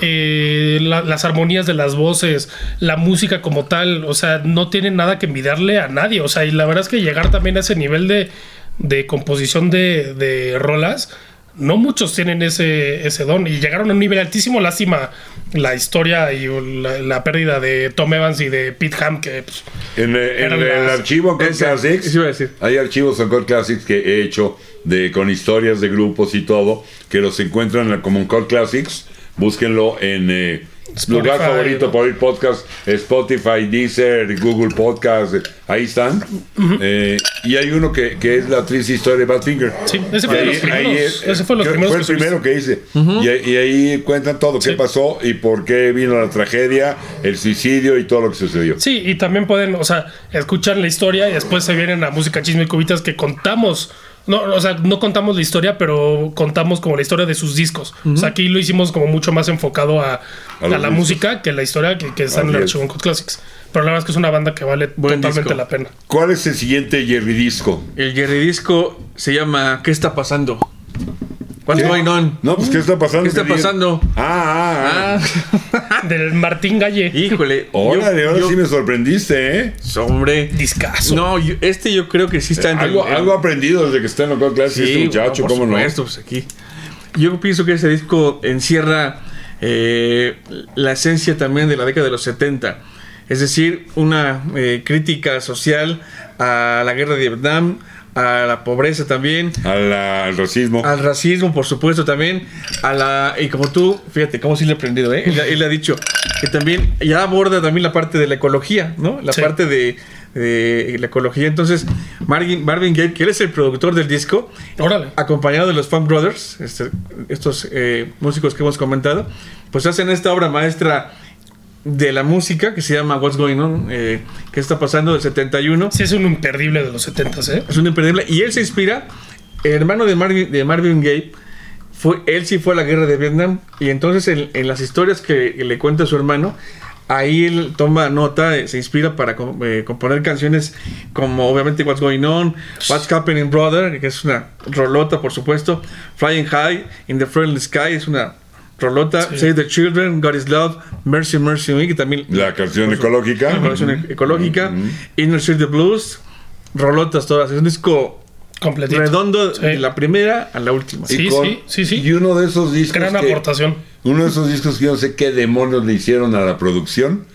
S3: eh, la- las armonías de las voces, la música como tal, o sea, no tiene nada que envidiarle a nadie. O sea, y la verdad es que llegar también a ese nivel de, de composición de, de rolas, no muchos tienen ese, ese don. Y llegaron a un nivel altísimo. Lástima la historia y la, la pérdida de Tom Evans y de Pete Ham, que pues,
S1: En, eh, en el archivo
S2: Ese-
S1: Classics, hay archivos Uncut Classics que he hecho de, con historias de grupos y todo, que los encuentran como Uncut Classics. Búsquenlo en eh,
S3: Spotify,
S1: lugar favorito por oír podcast, Spotify, Deezer, Google Podcast, ahí están. Eh, y hay uno que, que es la triste historia de Badfinger.
S3: Sí, ese fue de los primeros.
S1: es-
S3: ese fue de los
S1: que-
S3: primeros
S1: fue el
S3: que
S1: primero que hice. y, ahí- y ahí cuentan todo, qué pasó y por qué vino la tragedia, el suicidio y todo lo que sucedió.
S3: Sí, y también pueden, o sea, escuchar la historia y después se vienen a música chisme y cubitas que contamos. No, o sea, no contamos la historia, pero contamos como la historia de sus discos. O sea, aquí lo hicimos como mucho más enfocado a,
S1: A
S3: la
S1: discos.
S3: música que la historia que, que está en el
S1: Así
S3: archivo Uncut Classics. Pero la verdad es que es una banda que vale
S2: Buen
S3: totalmente
S2: disco.
S3: la pena.
S1: ¿Cuál es el siguiente Jerry Disco?
S2: El Jerry Disco se llama ¿Qué está pasando? What's
S1: ¿Qué?
S2: going on?
S1: No, pues ¿qué está pasando?
S2: ¿Qué está pasando?
S1: Ah, ah, ah.
S2: Ah,
S3: Del Martín Galle.
S2: híjole.
S1: Órale, ahora
S2: yo-
S1: sí me sorprendiste, ¿eh?
S2: Hombre.
S3: Discazo.
S2: No, yo- este yo creo que sí está en
S1: Algo,
S2: el-
S1: algo aprendido desde que está en Local Class este muchacho,
S2: por
S1: ¿cómo no?
S2: supuesto, pues aquí. Yo pienso que ese disco encierra eh, la esencia también de la década de los 70. Es decir, una eh, crítica social a la guerra de Vietnam, a la pobreza también,
S1: A la- al racismo.
S2: al racismo, por supuesto, también, a la... Y como tú, fíjate, cómo sí le he aprendido, ¿eh? Él, él ha dicho, que también ya aborda también la parte de la ecología, ¿no? La
S3: Sí.
S2: parte de, de la ecología. Entonces, Marvin, Marvin Gaye, que él es el productor del disco,
S3: Órale.
S2: acompañado de los Funk Brothers, este, estos eh, músicos que hemos comentado, pues hacen esta obra maestra de la música que se llama What's Going On, eh, que está pasando del 71.
S3: Sí, es un imperdible de los 70 ¿eh?
S2: Es un imperdible. Y él se inspira, el hermano de Marvin, de Marvin Gaye, fue, él sí fue a la guerra de Vietnam. Y entonces en, en las historias que, que le cuenta su hermano, ahí él toma nota, eh, se inspira para eh, componer canciones como obviamente What's Going On, What's Happening Brother, que es una rolota por supuesto, Flying High, In the Friendly Sky, es una rolota,
S3: Sí.
S2: Save the Children, God is Love, Mercy, Mercy Me, que también
S1: La canción ecológica.
S2: la canción e- ecológica, Inner City Blues, rolotas todas. Es un disco
S3: Completito.
S2: redondo
S3: Sí.
S2: de la primera a la última.
S1: Y
S3: Sí,
S1: con-
S3: sí, sí, sí.
S1: Y uno de esos discos.
S3: Gran
S1: que-
S3: aportación.
S1: Uno de esos discos que yo no sé qué demonios le hicieron a la producción,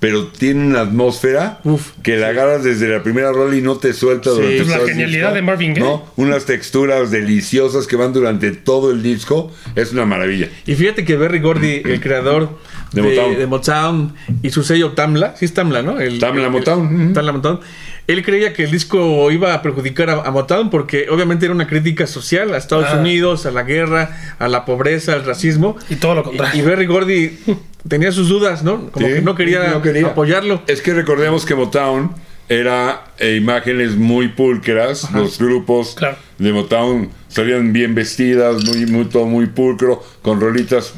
S1: pero tiene una atmósfera
S2: Uf.
S1: que la agarras desde la primera rola y no te suelta
S2: Sí.
S1: durante
S2: Pues
S3: la genialidad
S1: disco.
S3: de Marvin Gaye.
S1: ¿No? Unas texturas deliciosas que van durante todo el disco. Es una maravilla.
S2: Y fíjate que Berry Gordy, el creador
S1: De
S2: de,
S1: Motown.
S2: de Motown y su sello Tamla, sí es Tamla, ¿no? El,
S1: Tamla
S2: el-
S1: Motown.
S2: Tamla Motown. Él creía que el disco iba a perjudicar a, a Motown porque obviamente era una crítica social a Estados
S3: Ah.
S2: Unidos, a la guerra, a la pobreza, al racismo.
S3: Y todo lo
S2: Y,
S3: contrario.
S2: y Berry Gordy tenía sus dudas, ¿no? Como
S1: Sí,
S2: que no quería,
S1: no quería.
S2: apoyarlo.
S1: Es que recordemos que Motown era eh, imágenes muy pulcras. Los grupos
S3: Claro.
S1: de Motown salían bien vestidas, muy, muy, todo muy pulcro, con rolitas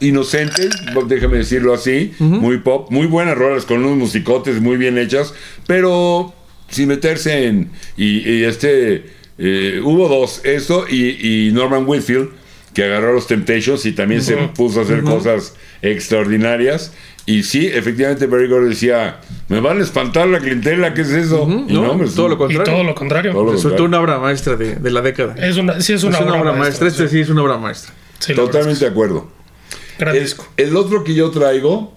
S1: inocentes, déjame decirlo así, muy pop, muy buenas rolas, con unos musicotes muy bien hechas, pero sin meterse en... Y, y este... eh, hubo dos, eso y, y Norman Whitfield, que agarró los Temptations y también se puso a hacer cosas extraordinarias. Y sí, efectivamente, Barry Gordy decía, me van a espantar la clientela, ¿qué es eso? Y
S2: no,
S1: pues,
S2: todo lo
S3: Y
S2: contrario.
S3: todo lo contrario.
S1: Todo lo
S2: Resultó
S1: contrario.
S2: una obra maestra de, de la década.
S3: Es una, sí, es
S2: Es
S3: una,
S2: una, obra maestra. Este sí es una obra maestra.
S3: Sí, es
S1: Totalmente de acuerdo. El,
S3: disco.
S1: el otro que yo traigo,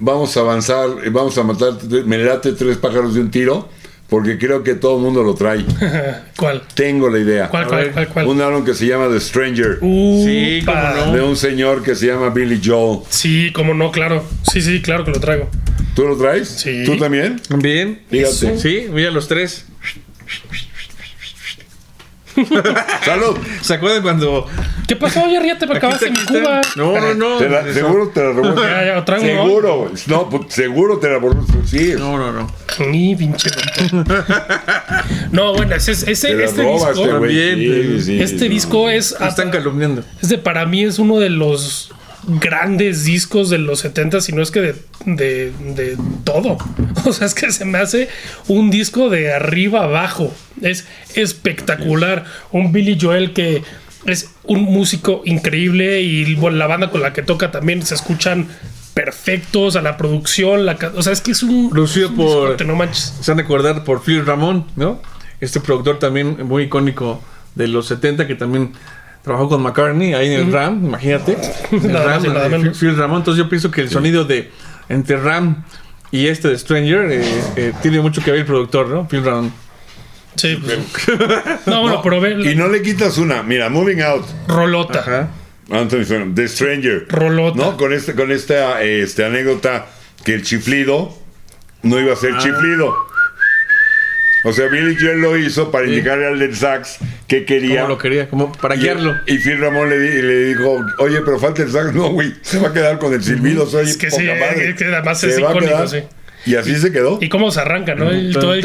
S1: vamos a avanzar, eh, vamos a matar, me late tres pájaros de un tiro, porque creo que todo el mundo lo trae.
S3: ¿Cuál?
S1: Tengo la idea.
S3: ¿Cuál, cuál, cuál, cuál?
S1: Un álbum que se llama The Stranger,
S2: Sí,
S3: Upa.
S2: cómo no.
S1: de un señor que se llama Billy Joel.
S3: Sí, cómo no, claro. Sí, sí, claro que lo traigo.
S1: ¿Tú lo traes?
S3: Sí.
S1: ¿Tú también?
S2: Bien.
S1: Fíjate.
S2: Sí, mira los tres.
S1: ¡Salud!
S2: ¿Se acuerdan cuando
S3: ¿Qué pasó? Ya ríete, me acabaste mi cuba.
S2: No, no, no.
S1: Te la-
S2: Eso.
S1: seguro te la robó.
S3: Ya, ya, traigo uno.
S1: Seguro. No, pues, seguro te la robó. Sí.
S2: No, no, no.
S3: Ni pinche. No, bueno, ese, ese- este disco,
S1: este güey.
S2: También,
S1: Sí, sí,
S3: este
S1: sí,
S3: disco es,
S2: Me están calumniando.
S3: es de, para mí es uno de los grandes discos de los 70, si no es que de, de, de todo. O sea, es que se me hace un disco de arriba abajo. Es espectacular. Un Billy Joel que es un músico increíble y bueno, la banda con la que toca también se escuchan perfectos a la producción. La, o sea, es que es un.
S2: Producido por-
S3: no manches.
S2: Se han de acordar por Phil Ramón, ¿no? Este productor también muy icónico de los 70 que también trabajó con McCartney ahí en el RAM, imagínate. El
S3: Nada
S2: RAM, de Phil- Ramón. Entonces yo pienso que el sonido de entre RAM y este de Stranger eh, eh, tiene mucho que ver el productor, ¿no? Phil Ramón.
S3: Sí, pues. No, bueno, pero ve.
S1: Y no le quitas una. Mira, Moving Out.
S3: Rolota.
S2: Ajá.
S1: Anthony Stone, The Stranger.
S3: Rolota.
S1: ¿No? Con, este, con esta este, anécdota que el chiflido no iba a
S2: Ah.
S1: ser chiflido. O sea, Billy Joel lo hizo para indicarle al del sax que quería.
S2: Como lo quería, como para
S1: Y-
S2: guiarlo.
S1: Y, Phil Ramón le, di- le dijo, oye, pero falta el sax. No, güey, se va a quedar con el silbido. Soy
S3: Es que
S1: poca
S3: sí,
S1: madre.
S3: es que además
S1: Se
S3: es icónico,
S1: quedar.
S3: sí.
S1: Y así se quedó.
S3: ¿Y cómo se arranca, no? El, todo el.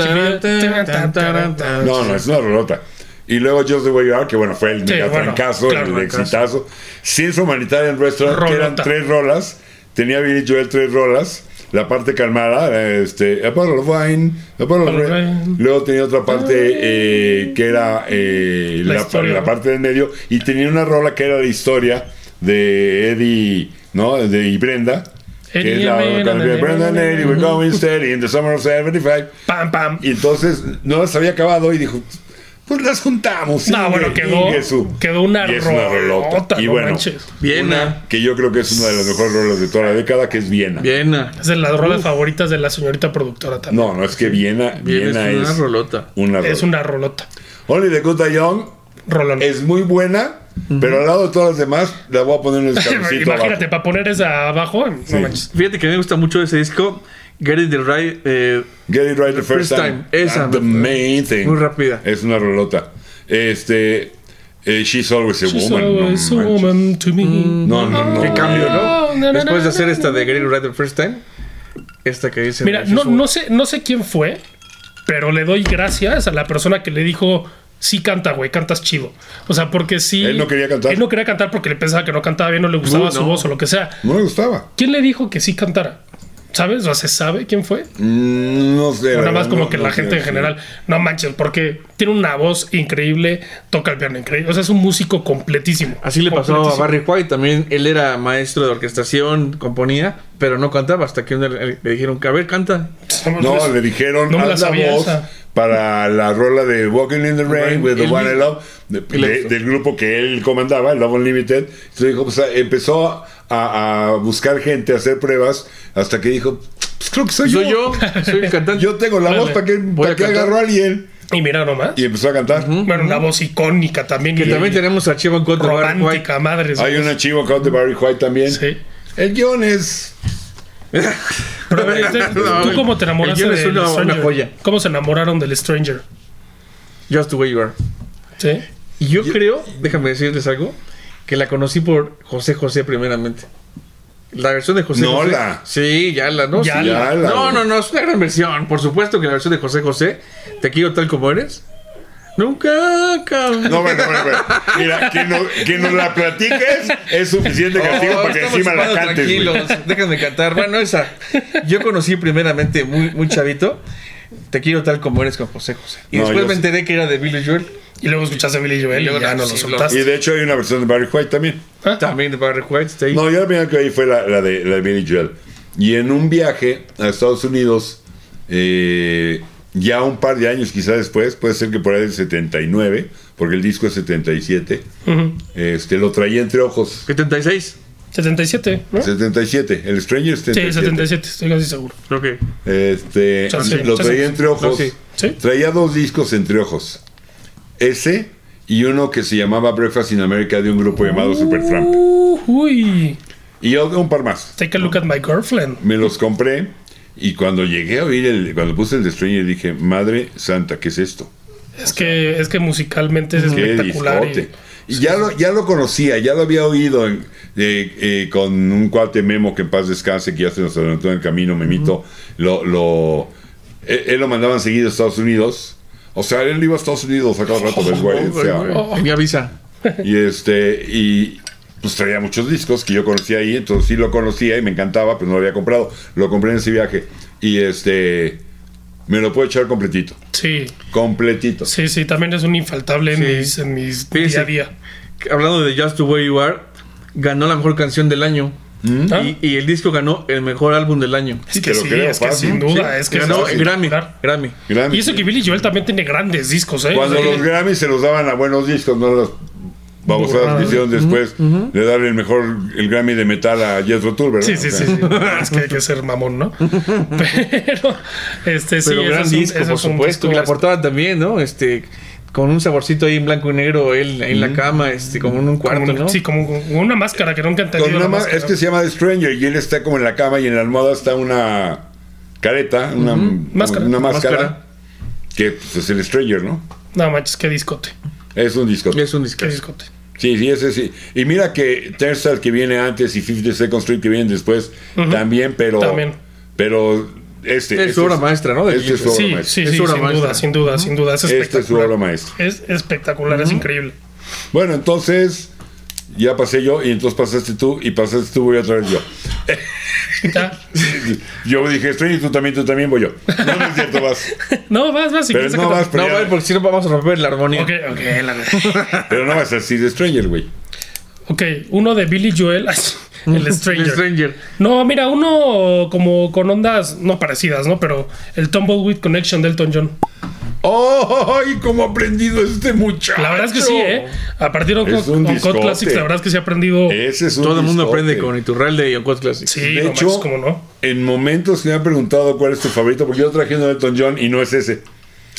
S1: No, no, es una rolota. Y luego Just the Way You Are, que bueno, fue el
S3: Sí,
S1: mega
S3: bueno,
S1: trancazo,
S3: claro,
S1: el exitazo. Sins Humanitarian Restaurant, que eran tres rolas. Tenía Billy Joel tres rolas. La parte calmada, este, A Bottle of Wine, A Bottle of
S3: Bottle of
S1: Red.
S3: Wine.
S1: Luego tenía otra parte eh, que era eh,
S3: La
S1: la,
S3: historia,
S1: la parte del medio. Y tenía una rola que era la historia de Eddie, ¿no? De, y Brenda.
S3: Eddie
S1: que es la de
S3: Brenda,
S1: and Eddie, we're going steady in the summer of 75.
S3: Pam, pam.
S1: Y entonces no las había acabado y dijo, pues las juntamos.
S3: No, bueno, quedó,
S1: Inge su".
S3: quedó una
S1: Y es una rolota.
S3: rolota.
S1: Y
S3: no
S1: bueno,
S3: manches.
S2: Viena.
S1: que yo creo que es una de las mejores rolas de toda la década, que es Viena.
S2: Viena.
S3: Es de las rolas favoritas de la señorita productora también.
S1: No, no es que Viena,
S2: Viena
S1: Viena
S2: es una
S1: es
S2: rolota.
S1: una rola.
S3: Es una rolota.
S1: Only the Good Young,
S3: Rolón.
S1: es muy buena, pero al lado de todas las demás, la voy a poner en el
S3: Imagínate,
S1: abajo.
S3: para poner esa abajo, no
S1: Sí.
S3: manches.
S2: Fíjate que me gusta mucho ese disco. Get It The Right. eh,
S1: Get it right the first,
S2: First
S1: time.
S2: time. Esa.
S1: The main thing.
S2: Muy rápida.
S1: Es una rolota. Este. eh, she's always a
S3: She's
S1: woman. no
S3: always a
S1: manches.
S3: woman to me.
S1: No, no, no.
S2: Qué cambio,
S3: no,
S2: ¿no?
S3: no,
S2: Después
S3: no,
S2: de hacer
S3: no,
S2: esta
S3: no.
S2: de Get It Right The First Time. Esta que dice.
S3: Mira, no, no, sé, no sé quién fue, pero le doy gracias a la persona que le dijo. Sí canta, güey, cantas chido. O sea, porque sí...
S1: Él no quería cantar.
S3: Él no quería cantar porque le pensaba que no cantaba bien, no le gustaba
S2: No,
S3: su
S2: no.
S3: voz o lo que sea.
S1: No me gustaba.
S3: ¿Quién le dijo que sí cantara? ¿Sabes? O ¿se sabe quién fue?
S1: Mm, No sé.
S3: O nada más como
S1: no-
S3: que
S1: no
S3: la gente en general, no manches, porque tiene una voz increíble, toca el piano increíble. O sea, es un músico completísimo.
S2: Así le pasó a. Barry White. También él era maestro de orquestación, componía, pero no cantaba hasta que le le dijeron que a ver, canta.
S1: No, le dijeron
S3: No la sabía
S1: voz
S3: esa.
S1: para la rola de Walking in the Rain with the One I. Love de- de- del grupo que él comandaba, el Love Unlimited. Entonces dijo, pues, empezó a, a buscar gente, a hacer pruebas, hasta que dijo, pues creo que soy,
S2: Soy yo, soy el cantante.
S1: Yo tengo la
S3: Dale.
S1: voz para que, para
S2: a
S1: que agarró a alguien.
S3: Y mira nomás.
S1: Y empezó a cantar.
S3: Bueno, una voz icónica también.
S2: que
S3: y-
S2: también tenemos a Chivo de Barry White.
S3: madre.
S1: Hay una chivo acá de Barry White también.
S3: Sí.
S1: El guion es...
S3: Este,
S2: No,
S3: ¿tú cómo te enamoraste
S2: el guion es
S3: del
S2: una- una
S3: Stranger?
S2: joya.
S3: ¿Cómo se enamoraron del Stranger?
S2: Just the way you are.
S3: Sí.
S2: Y yo, creo, déjame decirles algo, que la conocí por José José primeramente. La versión de José
S1: No
S2: José.
S1: la.
S2: Sí, ya la, ¿no?
S3: Ya
S2: Sí.
S1: la.
S2: No, no, no, es una gran versión. Por supuesto que la versión de José José, Te quiero tal como eres. Nunca cambia.
S1: No, bueno, bueno, bueno. Mira, que, no, que nos la platiques es suficiente castigo
S2: Oh,
S1: para que encima la cantes. güey.
S2: Tranquilos, déjenme cantar. Bueno, esa. Yo conocí primeramente muy, muy chavito. Te quiero tal como eres con José José. Y
S1: No,
S2: después
S1: yo
S2: me
S1: sí.
S2: enteré que era de Billy Joel.
S3: Y luego escuchaste a Billy Joel y,
S2: luego
S3: ya no
S2: sí,
S3: lo soltaste.
S1: Y de hecho hay una versión de Barry White también.
S2: También de Barry White.
S1: No, yo la primera que oí fue la, la de, la de Billy Joel. Y en un viaje a Estados Unidos, eh, ya un par de años quizás después, puede ser que por ahí del 79, porque el disco es 77,
S3: Ujú.
S1: este, lo traía entre ojos.
S2: 76.
S3: 77, ¿no?
S1: 77, el Stranger es
S3: Sí,
S1: 77.
S3: 77, estoy casi seguro.
S2: Ok.
S1: Este, lo traía entre ojos.
S2: Sí.
S3: Sí.
S1: Traía dos discos entre ojos. Ese y uno que se llamaba Breakfast in America de un grupo llamado Supertramp.
S3: Uh, uy.
S1: Y un par más.
S3: Take a look at my girlfriend.
S1: Me los compré y cuando llegué a oír el, cuando puse el de Stranger dije, madre santa, ¿qué es esto?
S3: Es que, es que musicalmente es
S1: Qué
S3: espectacular.
S1: discote. Y ya lo, ya lo conocía, ya lo había oído en- eh, eh, con un cuate Memo que en paz descanse, que ya se nos adelantó en el camino, Memito. Lo, lo, él, él lo mandaban seguido a Estados Unidos. O sea, él iba a Estados Unidos a cada rato, ¿ves, güey? O sea,
S3: Oh.
S2: Tenía visa.
S1: y este, y pues traía muchos discos que yo conocía ahí, entonces sí lo conocía y me encantaba, pero no lo había comprado. Lo compré en ese viaje. Y este, me lo puedo echar completito.
S3: Sí,
S1: Completito.
S3: sí, sí, también es un infaltable en
S2: Sí.
S3: mis, en mis día a día.
S2: Hablando de Just the Way You Are, ganó la mejor canción del año.
S3: ¿Ah?
S2: Y, y el disco ganó el mejor álbum del año.
S3: Es que sí,
S1: creo,
S3: es que sin duda,
S2: Sí,
S3: es que
S2: ganó el Grammy. Grammy.
S1: Grammy.
S3: Y eso que Billy Joel también tiene grandes discos, ¿eh?
S1: Cuando
S3: O sea,
S1: los Grammys se los daban a buenos discos, no las babosadas que hicieron después de darle el mejor el Grammy de metal a Jethro Tull, ¿verdad?
S3: Sí, sí,
S1: O
S3: sí,
S1: sea,
S3: sí. Es que hay que ser mamón, ¿no? Pero, este, sí,
S2: Pero gran
S3: es un-
S2: disco,
S3: ese
S2: por
S3: es un
S2: supuesto.
S3: disco
S2: Y la portada también, ¿no? Este, con un saborcito ahí en blanco y negro, él en la cama, este, como en un
S3: como
S2: cuarto,
S3: un-
S2: ¿no?
S3: Sí, como una máscara que nunca máscara.
S1: es que se llama The Stranger y él está como en la cama y en la almohada está una careta, una,
S3: Máscara.
S1: una máscara,
S2: Máscara.
S1: que pues, es el Stranger, ¿no?
S3: No manches, qué discote.
S1: Es un disco.
S2: Es un
S3: Qué
S2: disco.
S3: discote.
S1: Sí, sí, ese sí. Y mira que Turnstile que viene antes y 50 Second Street que vienen después también, pero
S3: También.
S1: pero este
S2: Es
S1: este
S2: su obra maestra, ¿no? De
S1: Este es su obra
S3: Sí,
S1: maestra.
S3: sí,
S2: Es
S3: sí,
S2: obra
S3: sin
S2: maestra.
S3: duda, sin duda, sin duda. Es
S1: Esta es su
S3: espectacular.
S1: obra maestra.
S3: Es espectacular, es increíble.
S1: Bueno, entonces ya pasé yo y entonces pasaste tú y pasaste tú voy otra vez yo. Yo dije, Stranger, tú también, tú también voy yo. No, no es cierto, vas.
S3: No, vas, vas. si
S1: Pero
S3: quieres,
S1: no vas, pero
S2: No,
S1: ya-
S2: porque si no vamos a romper la armonía.
S3: Ok, ok, la
S1: Pero no vas a decir de Stranger, güey.
S3: Ok, uno de Billy Joel. el Stranger.
S2: El Stranger.
S3: No, mira, uno como con ondas no parecidas, ¿no? Pero el Tumbleweed Connection de Elton John.
S1: ¡Ay, cómo ha aprendido este muchacho!
S3: La verdad es que sí, ¿eh? A partir de
S1: Es
S3: con,
S1: un
S3: con
S1: discote.
S3: Code Classics, la verdad es que sí ha aprendido.
S1: Ese es un
S2: Todo el mundo aprende con Iturralde y Uncut Classics.
S3: sí,
S1: de
S3: no
S1: hecho-
S3: manches, ¿cómo no?
S1: En momentos me han preguntado cuál es tu favorito, porque yo traje uno de Elton John y no es ese.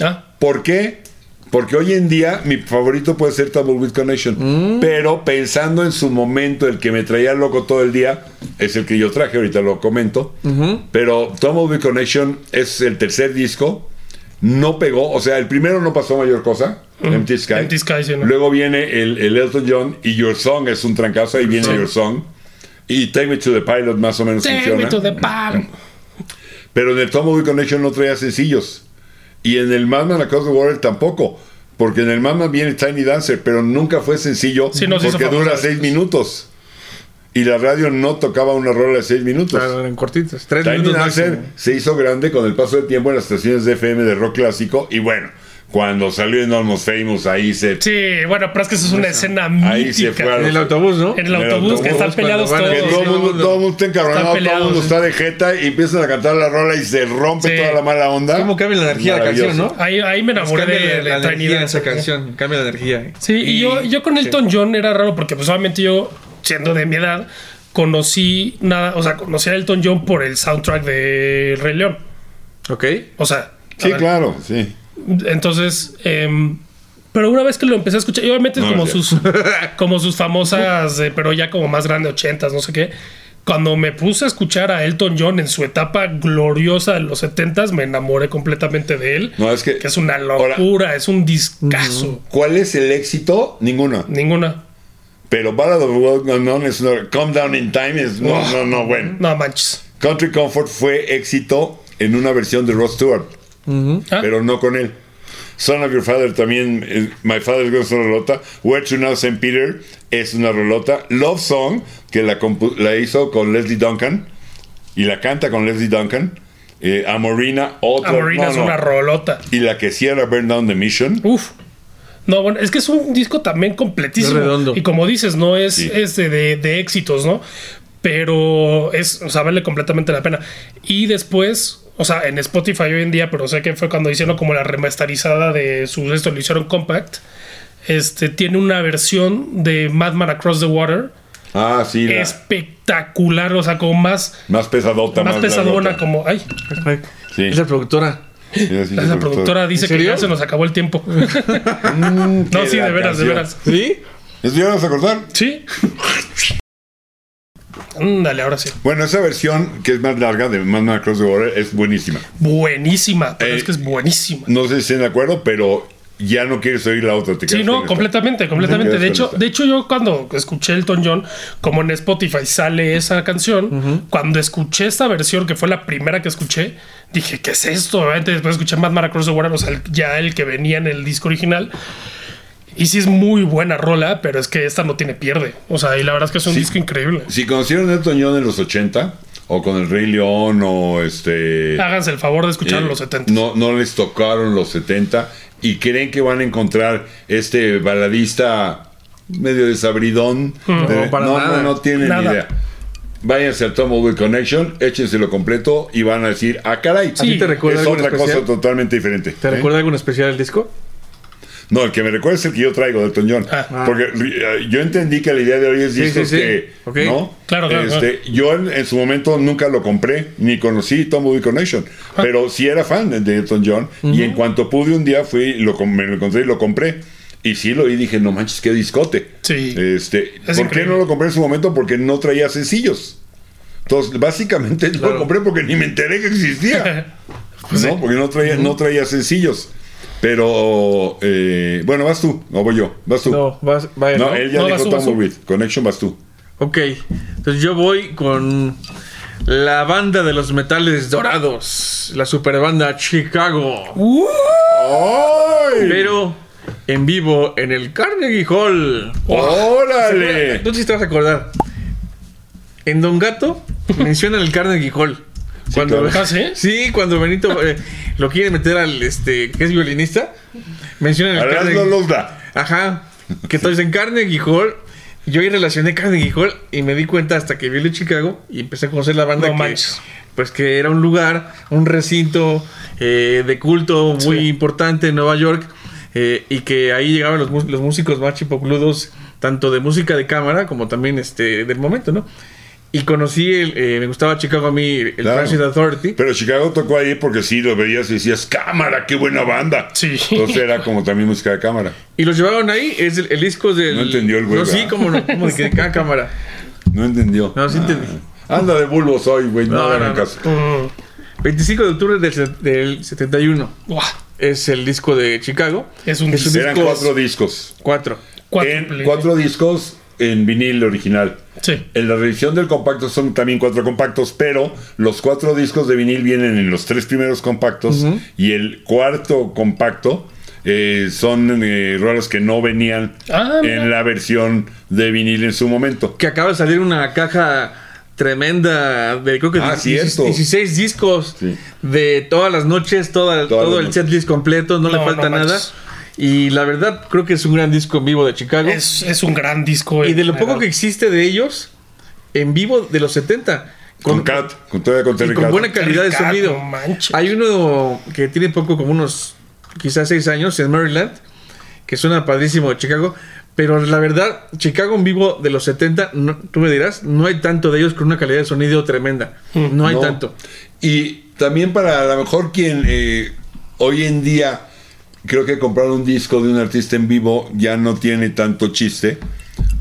S3: Ah,
S1: ¿Por qué? Porque hoy en día mi favorito puede ser Tumbleweed Connection.
S2: Mm.
S1: Pero pensando en su momento, el que me traía loco todo el día, es el que yo traje, ahorita lo comento. Pero Tumbleweed Connection es el tercer disco. No pegó, o sea, el primero no pasó mayor cosa. Empty Sky.
S3: Empty Sky, sí, ¿no?
S1: Luego viene el, el Elton John y Your Song es un trancazo. Ahí viene
S3: Sí.
S1: Your Song. Y Take Me to the Pilot más o menos
S3: Take me to the pal.
S1: Pero en el Tumbleweed Connection no traía sencillos. Y en el Madman Across the Water tampoco. Porque en el Madman viene Tiny Dancer, pero nunca fue sencillo
S3: Sí, no
S1: porque dura seis minutos. Y la radio no tocaba una rola de seis minutos.
S2: Claro, eran cortitos. Tres
S1: Tiny
S2: minutos
S1: Dancer
S2: máximo.
S1: se hizo grande con el paso del tiempo en las estaciones de FM de rock clásico. Y bueno, cuando salió en Almost Famous, ahí se.
S3: Sí, bueno, pero es que eso es una escena
S1: Ahí se
S3: mítica.
S1: fue a
S2: En el autobús, ¿no?
S3: En el
S1: En el
S3: autobús, que están peleados todos.
S1: Que todo el
S2: Sí,
S1: mundo, todo el mundo está encabronado, todo el mundo
S3: sí.
S1: está de jeta y empiezan a cantar la rola y se rompe
S3: Sí.
S1: toda la mala onda.
S2: ¿Cómo cambia la energía de la canción, no?
S3: Ahí, ahí me enamoré
S2: Cambia
S3: de,
S2: la, la energía de esa canción. Cambia la energía.
S3: Sí, y, yo, yo con Elton John era raro porque pues obviamente yo, siendo de mi edad, conocí nada, o sea, conocí a Elton John por el soundtrack de Rey León.
S2: Ok.
S3: O sea,
S1: Sí,
S3: ver,
S1: claro, sí.
S3: entonces, em, pero una vez que lo empecé a escuchar, y obviamente es
S1: No,
S3: como
S1: ya.
S3: sus como sus famosas, eh, pero ya como más grande, ochentas, no sé qué. Cuando me puse a escuchar a Elton John en su etapa gloriosa de los setentas, me enamoré completamente de él.
S1: No, es que-
S3: que es una
S1: Ahora-
S3: locura, es un discazo.
S1: ¿Cuál es el éxito? Ninguno.
S3: Ninguna.
S1: Pero Ballad of a World Unknown es una. Come Down in Time es. No, no, no, bueno.
S3: No manches.
S1: Country Comfort fue éxito en una versión de Rod Stewart,
S3: Ah,
S1: pero no con él. Son of Your Father también. eh, My Father's Gone es una rolota. Where to Now St. Peter es una rolota. Love Song, que la, la hizo con Leslie Duncan y la canta con Leslie Duncan. Eh, Amorina, otra.
S3: Amorina
S1: no,
S3: es
S1: no.
S3: una rolota.
S1: Y la que cierra Burn Down the Mission.
S3: Uf. No, bueno, es que es un disco también completísimo.
S2: Redondo.
S3: Y como dices, no es,
S1: Sí.
S3: es de, de- de éxitos, ¿no? Pero es, o sea, vale completamente la pena. Y después, o sea, en Spotify hoy en día, pero sé que fue cuando hicieron como la remasterizada de su esto, lo hicieron compact. Este tiene una versión de Madman Across the Water
S1: Ah, sí. la-
S3: espectacular, o sea, como más,
S1: más pesadota.
S3: más
S1: Más,
S3: pesadona,
S1: largota.
S3: como, ay,
S1: Sí.
S2: Es la productora.
S3: La, productora dice
S2: ¿En
S3: que ya se nos acabó el tiempo.
S1: Mm,
S3: no, sí, de veras, de veras.
S2: ¿Sí?
S1: ¿Eso ya vas a acordar?
S3: Sí. Ándale, ahora sí.
S1: Bueno, esa versión que es más larga de Mad Men Across the Water es buenísima.
S3: Buenísima, pero
S1: Eh,
S3: es que es buenísima.
S1: No sé si estén de acuerdo, pero ya no quieres oír la otra. Te
S3: Sí, no,
S1: con esta.
S3: completamente, completamente.
S1: Te
S3: De hecho,
S1: esta.
S3: de hecho, yo cuando escuché Elton John, como en Spotify sale esa canción, cuando escuché esta versión, que fue la primera que escuché, dije, ¿qué es esto? Obviamente después escuché Mad Mara Cross the Water, o sea, ya el que venía en el disco original. Y sí es muy buena rola, pero es que esta no tiene pierde. O sea, y la verdad es que es un
S1: Sí.
S3: disco increíble.
S1: Si conocieron a Elton John en los 80, o con el Rey León, o este.
S3: Háganse el favor de escuchar
S1: eh,
S3: los 70.
S1: No, no les tocaron los 70 y creen que van a encontrar este baladista medio desabridón.
S3: Mm.
S1: De-
S2: No, para
S1: no,
S2: nada.
S1: no, no tienen
S3: Nada.
S1: ni idea. Váyanse al Tumbleweed Connection, échenselo completo y van a decir, ah, caray,
S3: Sí.
S2: ¿Te recuerda
S1: es otra
S2: especial?
S1: cosa totalmente diferente.
S2: ¿Te
S1: ¿eh?
S2: recuerda algún especial el disco?
S1: No, el que me recuerda es el que yo traigo de Elton John.
S3: Ah.
S1: Porque eh, yo entendí que la idea de hoy es discos
S2: sí, sí.
S1: que. ¿no?
S3: Claro, claro,
S1: Este, Yo en, en su momento nunca lo compré, ni conocí Tumbleweed Connection.
S3: Ah.
S1: Pero sí era fan de, de Elton John. Y en cuanto pude un día fui, lo, me lo encontré y lo compré. Y sí lo oí y dije, no manches, qué discote.
S3: Sí.
S1: Este,
S3: Es
S1: ¿Por qué no lo compré en su momento? Porque no traía sencillos. Entonces, básicamente
S2: Claro.
S1: lo compré porque ni me enteré que existía.
S3: Pues
S1: ¿no? Porque no traía, no traía sencillos. Pero, eh, bueno, vas tú, no voy yo, vas tú.
S2: No, vas, vaya,
S1: No,
S2: ¿no?
S1: él ya
S3: No,
S1: dijo. Tumbleweed. Connection vas tú.
S2: Ok, entonces yo voy con la banda de los metales dorados, la super banda Chicago,
S1: ¡Ay!
S2: pero en vivo en el Carnegie Hall.
S1: ¡Órale!
S2: Tú sí te vas a acordar. En Don Gato mencionan el Carnegie Hall. Cuando,
S1: claro.
S3: ¿Ah, sí?
S2: Sí, cuando Benito eh, lo quiere meter al este que es violinista, mencionan el
S1: Arras no
S2: Carnegie
S1: los da.
S2: Ajá. Que entonces en Carnegie Hall, yo ahí relacioné Carnegie Hall y me di cuenta hasta que vi Chicago y empecé a conocer la banda
S3: No
S2: que,
S3: manches.
S2: pues que era un lugar, un recinto eh, de culto muy
S3: Sí.
S2: importante en Nueva York eh, y que ahí llegaban los, los músicos más chipocludos, tanto de música de cámara como también este del momento, ¿no? Y conocí, el, eh, me gustaba Chicago a mí, el
S1: Claro.
S2: Transit Authority.
S1: Pero Chicago tocó ahí porque sí, lo veías y decías, cámara, qué buena banda.
S3: Sí.
S1: Entonces era como también música de cámara.
S2: Y los llevaron ahí, es el, el disco del...
S1: No entendió el güey,
S2: No, sí, como, no, como de que de cada cámara.
S1: No entendió.
S2: No, sí entendí.
S1: Ah, anda de bulbos hoy, güey, no,
S2: No,
S1: caso.
S3: Mm,
S2: 25 de octubre del, se- del 71
S3: buah,
S2: es el disco de Chicago.
S3: Es un
S2: es un
S3: disco.
S1: Eran cuatro discos.
S2: Cuatro.
S3: cuatro
S1: en
S3: play-
S1: cuatro discos en vinil original.
S3: Sí.
S1: En la revisión del compacto son también cuatro compactos, pero los cuatro discos de vinil vienen en los tres primeros compactos y el cuarto compacto eh, son eh, rolas que no venían
S3: Ah,
S1: en la versión de vinil en su momento.
S2: Que acaba de salir una caja tremenda de creo que
S1: Ah,
S2: 16,
S1: cierto.
S2: 16 discos
S1: Sí.
S2: de todas las noches, toda,
S1: Todas
S2: todo
S1: las
S2: el setlist completo, no, le falta
S3: no
S2: nada.
S3: manches.
S2: Y la verdad, creo que es un gran disco en vivo de Chicago.
S3: Es, es un gran disco.
S2: y de lo poco
S3: general.
S2: que existe de ellos, en vivo de los 70.
S1: Con, Cat, con todavía con
S2: y
S1: Terry
S2: con
S1: Cat.
S2: buena calidad de
S3: Terry Cat,
S2: sonido.
S3: no manches.
S2: Hay uno que tiene poco, como unos quizás 6 años, en Maryland, que suena padrísimo de Chicago. Pero la verdad, Chicago en vivo de los 70, no- tú me dirás, no hay tanto de ellos con una calidad de sonido tremenda. No hay
S1: No.
S2: tanto.
S1: Y también para a lo mejor quien eh, hoy en día creo que comprar un disco de un artista en vivo ya no tiene tanto chiste.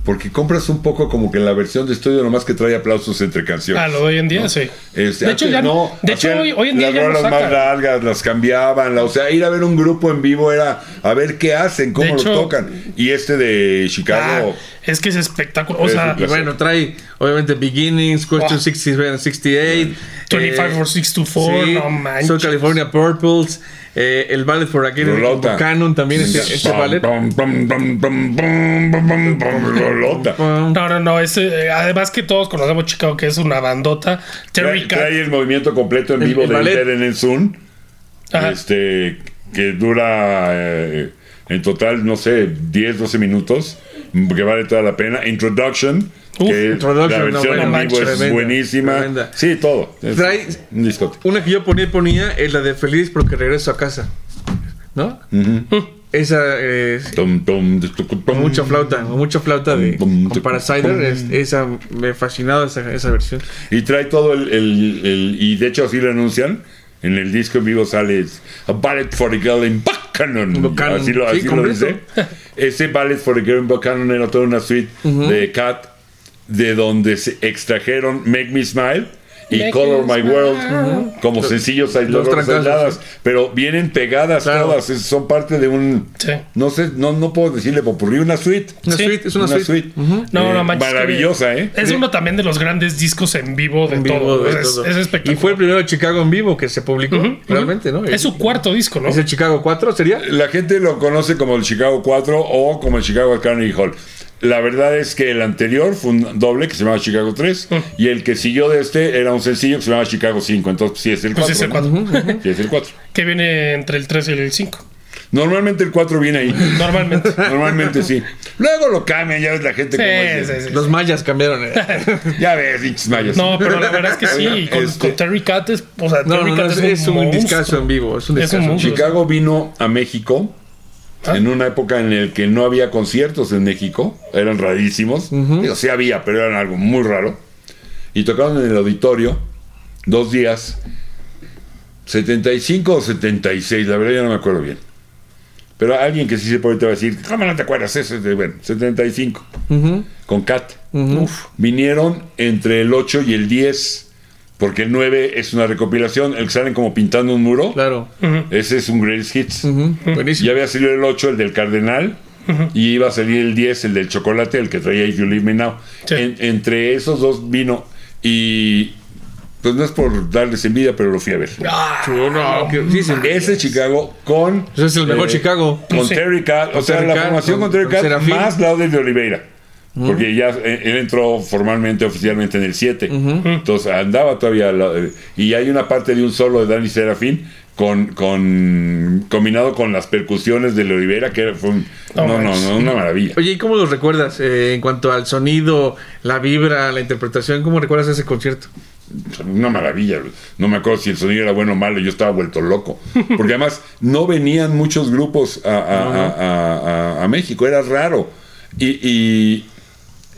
S1: Porque compras un poco como que la versión de estudio nomás que trae aplausos entre canciones.
S3: Ah, lo de hoy en día, sí.
S1: Este,
S3: de hecho, ya
S1: no,
S3: de hecho hoy, hoy en día
S1: las
S3: ya no
S1: rolas más largas las cambiaban, la- o sea, ir a ver un grupo en vivo era a ver qué hacen, cómo
S3: De
S1: lo
S3: hecho-
S1: tocan. Y este de
S3: Ah,
S1: Chicago,
S3: es que es espectacular. O sea,
S2: Y bueno, trae obviamente Beginnings, Question. 67 and 68.
S3: 25
S2: eh,
S3: for 624,
S2: sí,
S3: no manches.
S2: Soul California Purples, eh, el Ballet for Again,
S1: Rolota.
S2: Canon también, este, este ballet.
S3: No, no, no. ese, eh, además que todos conocemos Chicago, que es una bandota. Terry
S1: Trae, trae el movimiento completo en
S2: El-
S1: vivo
S2: el
S1: de
S2: ballet.
S1: Eren en Zoom, este, que dura eh, en total, no sé, 10, 12 minutos, que vale toda la pena. Introduction,
S3: Uf,
S1: que
S2: Introduction,
S1: la
S2: no,
S1: versión
S3: bueno,
S1: en vivo es
S2: Tremenda,
S1: buenísima.
S2: tremenda.
S1: Sí, todo. Es
S2: Trae-
S1: un discote.
S2: Una que yo ponía, ponía es la de Feliz porque regreso a casa. ¿No? Esa eh,
S1: Tum, tum, tum, tum,
S2: con mucha flauta, mucha flauta de Parasider,
S1: bum.
S2: es- esa me fascinaba esa, esa versión.
S1: Y trae todo el, el- el- Y de hecho así lo anuncian. En el disco en vivo sale A Ballet for a Girl in Buchanan.
S2: Buchanan,
S1: Así lo,
S2: sí,
S1: así lo dice. Ese Ballet for a Girl in Buchanan era toda una suite de Cat de donde se extrajeron Make Me Smile y
S3: Make
S1: Color My. World como sencillos
S2: los
S1: aislados, pero vienen pegadas
S2: Claro.
S1: todas, es- son parte de un
S3: Sí.
S1: no sé, no, no puedo decirle popurrí, una suite.
S2: Una
S3: Sí,
S2: suite, es una, suite.
S3: No,
S1: Eh,
S3: no manches.
S1: maravillosa,
S3: que-
S1: ¿eh?
S3: Es uno también de los grandes discos en vivo de
S2: En vivo
S3: todo.
S2: de
S3: es,
S2: todo.
S3: es
S2: Y
S3: espectacular.
S2: fue el primero de Chicago en vivo que se publicó, realmente, ¿no?
S3: Es su cuarto disco, ¿no?
S2: ¿Es el Chicago 4 sería?
S1: La gente lo conoce como el Chicago 4 o como el Chicago Carnegie Hall. La verdad es que el anterior fue un doble que se llamaba Chicago 3 y el que siguió de este era un sencillo que se llamaba Chicago 5. Entonces sí es el 4.
S3: Pues es el 4.
S1: Sí es el 4.
S3: Que viene entre el 3 y el 5.
S1: Normalmente el 4 viene ahí.
S3: Normalmente.
S1: Normalmente sí. Luego lo cambian, ya ves la gente
S3: Sí,
S1: como
S3: sí, sí.
S2: Los mayas cambiaron. eh.
S1: Ya ves, pinches mayas.
S3: No, pero la verdad es que sí. Con,
S1: este-
S3: con Terry Cat es. O sea,
S2: No,
S3: Terry
S2: no, no, es,
S3: es,
S2: un
S3: monstruo.
S2: discazo en vivo. Es un
S3: Es un.
S1: Chicago vino a México
S3: Ah.
S1: en una época en la que no había conciertos en México, eran rarísimos. Digo, sí había, pero eran algo muy raro. Y tocaron en el auditorio dos días, 75 o 76, la verdad ya no me acuerdo bien. Pero alguien que sí se puede te va a decir, ¿cómo no te acuerdas? Ese es de, bueno, 75,
S2: Ujú,
S1: con Cat.
S2: ujú.
S1: Vinieron entre el 8 y el 10, porque el 9 es una recopilación, el que salen como pintando un muro.
S2: Claro.
S1: Ese es un Greatest Hits.
S2: Buenísimo.
S1: Ya había salido el 8, el del Cardenal. Y iba a salir el 10, el del chocolate, el que traía If You Leave Me Now.
S3: Sí.
S1: En- entre esos dos vino. Y pues no es por darles envidia, pero lo fui a ver.
S3: Ah,
S2: que- sí, sí.
S1: Ese Chicago con.
S2: Ese es el mejor
S1: eh,
S2: Chicago.
S1: Con
S3: Sí.
S1: Terry Cat. O sea,
S2: Terry
S1: la formación
S2: con-
S1: con Terry Cat más Laude de Oliveira. Porque ya eh, él entró formalmente, oficialmente en el 7. Entonces andaba todavía. la- y hay una parte de un solo de Danny Serafín con, con combinado con las percusiones de Oliveira, que fue un-
S3: No
S1: no, no, una maravilla.
S2: Oye, ¿y cómo los recuerdas eh, en cuanto al sonido, la vibra, la interpretación? ¿Cómo recuerdas ese concierto?
S1: Una maravilla. No me acuerdo si el sonido era bueno o malo, yo estaba vuelto loco. Porque además no venían muchos grupos a, a- a- a- a- a México, era raro. Y, y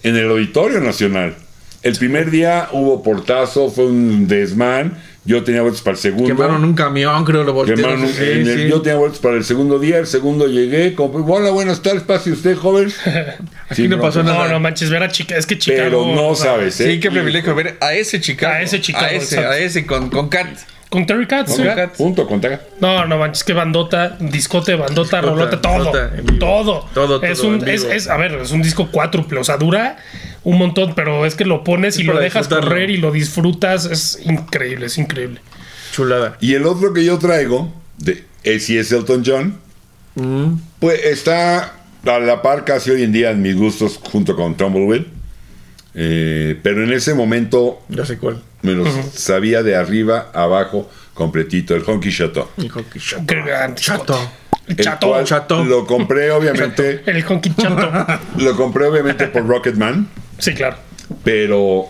S1: en el Auditorio Nacional. El primer día hubo portazo, fue un desmán. Yo tenía boletos para el segundo.
S2: Quemaron un camión, creo, lo voltearon.
S1: Quemaron un-
S2: Sí, sí.
S1: Yo tenía boletos para el segundo día. El segundo llegué. Compré, hola, buenas tardes. Pase usted, joven.
S2: Aquí no pasó
S3: No,
S2: nada.
S3: no manches, ver a Chica, es que Chicago.
S1: Pero no sabes, ¿eh?
S2: Sí, qué privilegio ver a ese Chicago.
S3: A ese Chicago,
S2: A ese, a ese con, con Cat.
S3: Con Terry Katz.
S1: Con
S3: sí.
S1: Punto, con Cat.
S3: No, no manches, que bandota, discote, bandota,
S2: Discota,
S3: rolota, todo.
S2: vivo.
S3: Todo.
S2: Todo,
S3: Es
S2: todo
S3: un, es, es- a ver, es un disco cuádruple, o sea, dura un montón, pero es que lo pones y lo dejas correr y lo disfrutas. Es increíble, es increíble.
S2: Chulada.
S1: Y el otro que yo traigo, de si es Elton John,
S2: Mm.
S1: pues está a la par casi hoy en día en mis gustos junto con Tumbleweed. Eh, pero en ese momento
S2: Ya sé cuál.
S1: Me los sabía de arriba a abajo completito, el Honky Chateau.
S2: Chato.
S3: Qué gran discote.
S2: Chato.
S3: El
S1: El
S3: chato.
S1: Lo compré obviamente,
S3: El honky chato.
S1: lo compré obviamente por Rocketman,
S3: Sí, claro.
S1: pero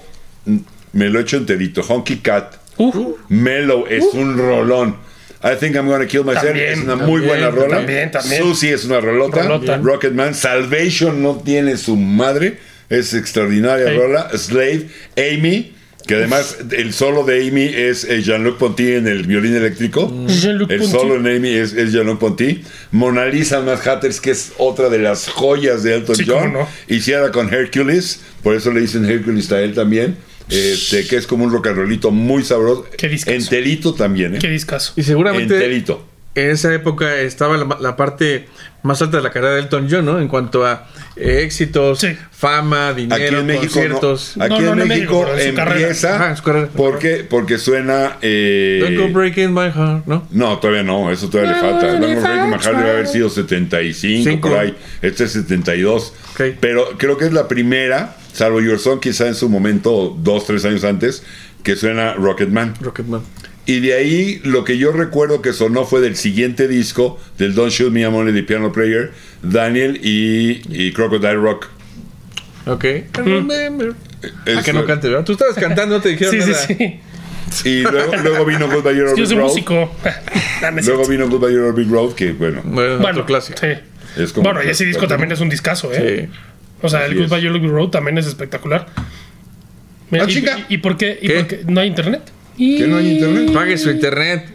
S1: me lo he hecho enterito. Honky Cat,
S3: Uf,
S1: Mellow es un rolón. I think I'm gonna kill myself.
S3: También,
S1: es una muy buena rola.
S3: también, también.
S1: Susie es una rolota.
S3: Rolota.
S1: Rocketman. Salvation no tiene su madre. Es extraordinaria rola. Slave. Amy. Que además el solo de Amy es eh, Jean-Luc Ponty en el violín eléctrico.
S3: Jean-Luc
S1: el
S3: Ponty.
S1: solo en Amy es, es Jean-Luc Ponty. Mona Lisa Mad Hatters, que es otra de las joyas de Elton
S3: Sí,
S1: John.
S3: no.
S1: Hiciera con Hercules, por eso le dicen Hercules a él también. Este, que es como un rock and rollito muy sabroso.
S3: Qué discazo.
S1: Enterito también, ¿eh?
S3: qué discazo.
S2: Y seguramente
S1: Enterito.
S2: En esa época estaba la, la parte más alta de la carrera de Elton John, ¿no? En cuanto a eh, éxitos,
S3: Sí.
S2: fama, dinero,
S1: Aquí en México,
S2: conciertos.
S1: no. Aquí
S3: No, no,
S1: en
S3: no
S1: México, empieza.
S2: Ajá, en su carrera.
S1: ¿Por qué? Porque suena. eh,
S2: Don't go breaking my heart, ¿no?
S1: no, todavía no, eso todavía le falta. Don't Go Breaking My Heart debe haber sido 75,
S2: Cinco.
S1: por ahí. Este es 72.
S2: Ok.
S1: Pero creo que es la primera, salvo Your Song, quizá en su momento, dos, tres años antes, que suena Rocketman.
S2: Rocketman.
S1: Y de ahí lo que yo recuerdo que sonó fue del siguiente disco, del Don't Shoot Me I'm Only the Piano Player, Daniel y, y Crocodile Rock.
S2: Ok. Remember.
S1: Es-
S2: Ah, que no cante, ¿verdad? Tú estabas cantando, te dijeron
S3: Sí, sí,
S2: nada.
S3: sí.
S1: Y luego, luego vino Goodbye Your
S3: Es que yo
S1: Big
S3: soy
S1: Road.
S3: músico.
S1: Luego vino Goodbye Your Big Road, que bueno,
S2: Bueno,
S3: Bueno,
S2: clásico.
S3: sí.
S1: es como.
S3: Bueno, y ese disco también es un discazo, ¿eh?
S2: Sí.
S3: O sea,
S1: Así
S3: el Goodbye. Yellow Brick Road también es espectacular. Mira,
S1: Ah,
S3: y,
S1: chica.
S3: y- y por qué? ¿Y
S2: ¿Qué?
S3: por qué? ¿No hay internet? Y...
S1: ¿Que no hay internet?
S2: Pague su internet.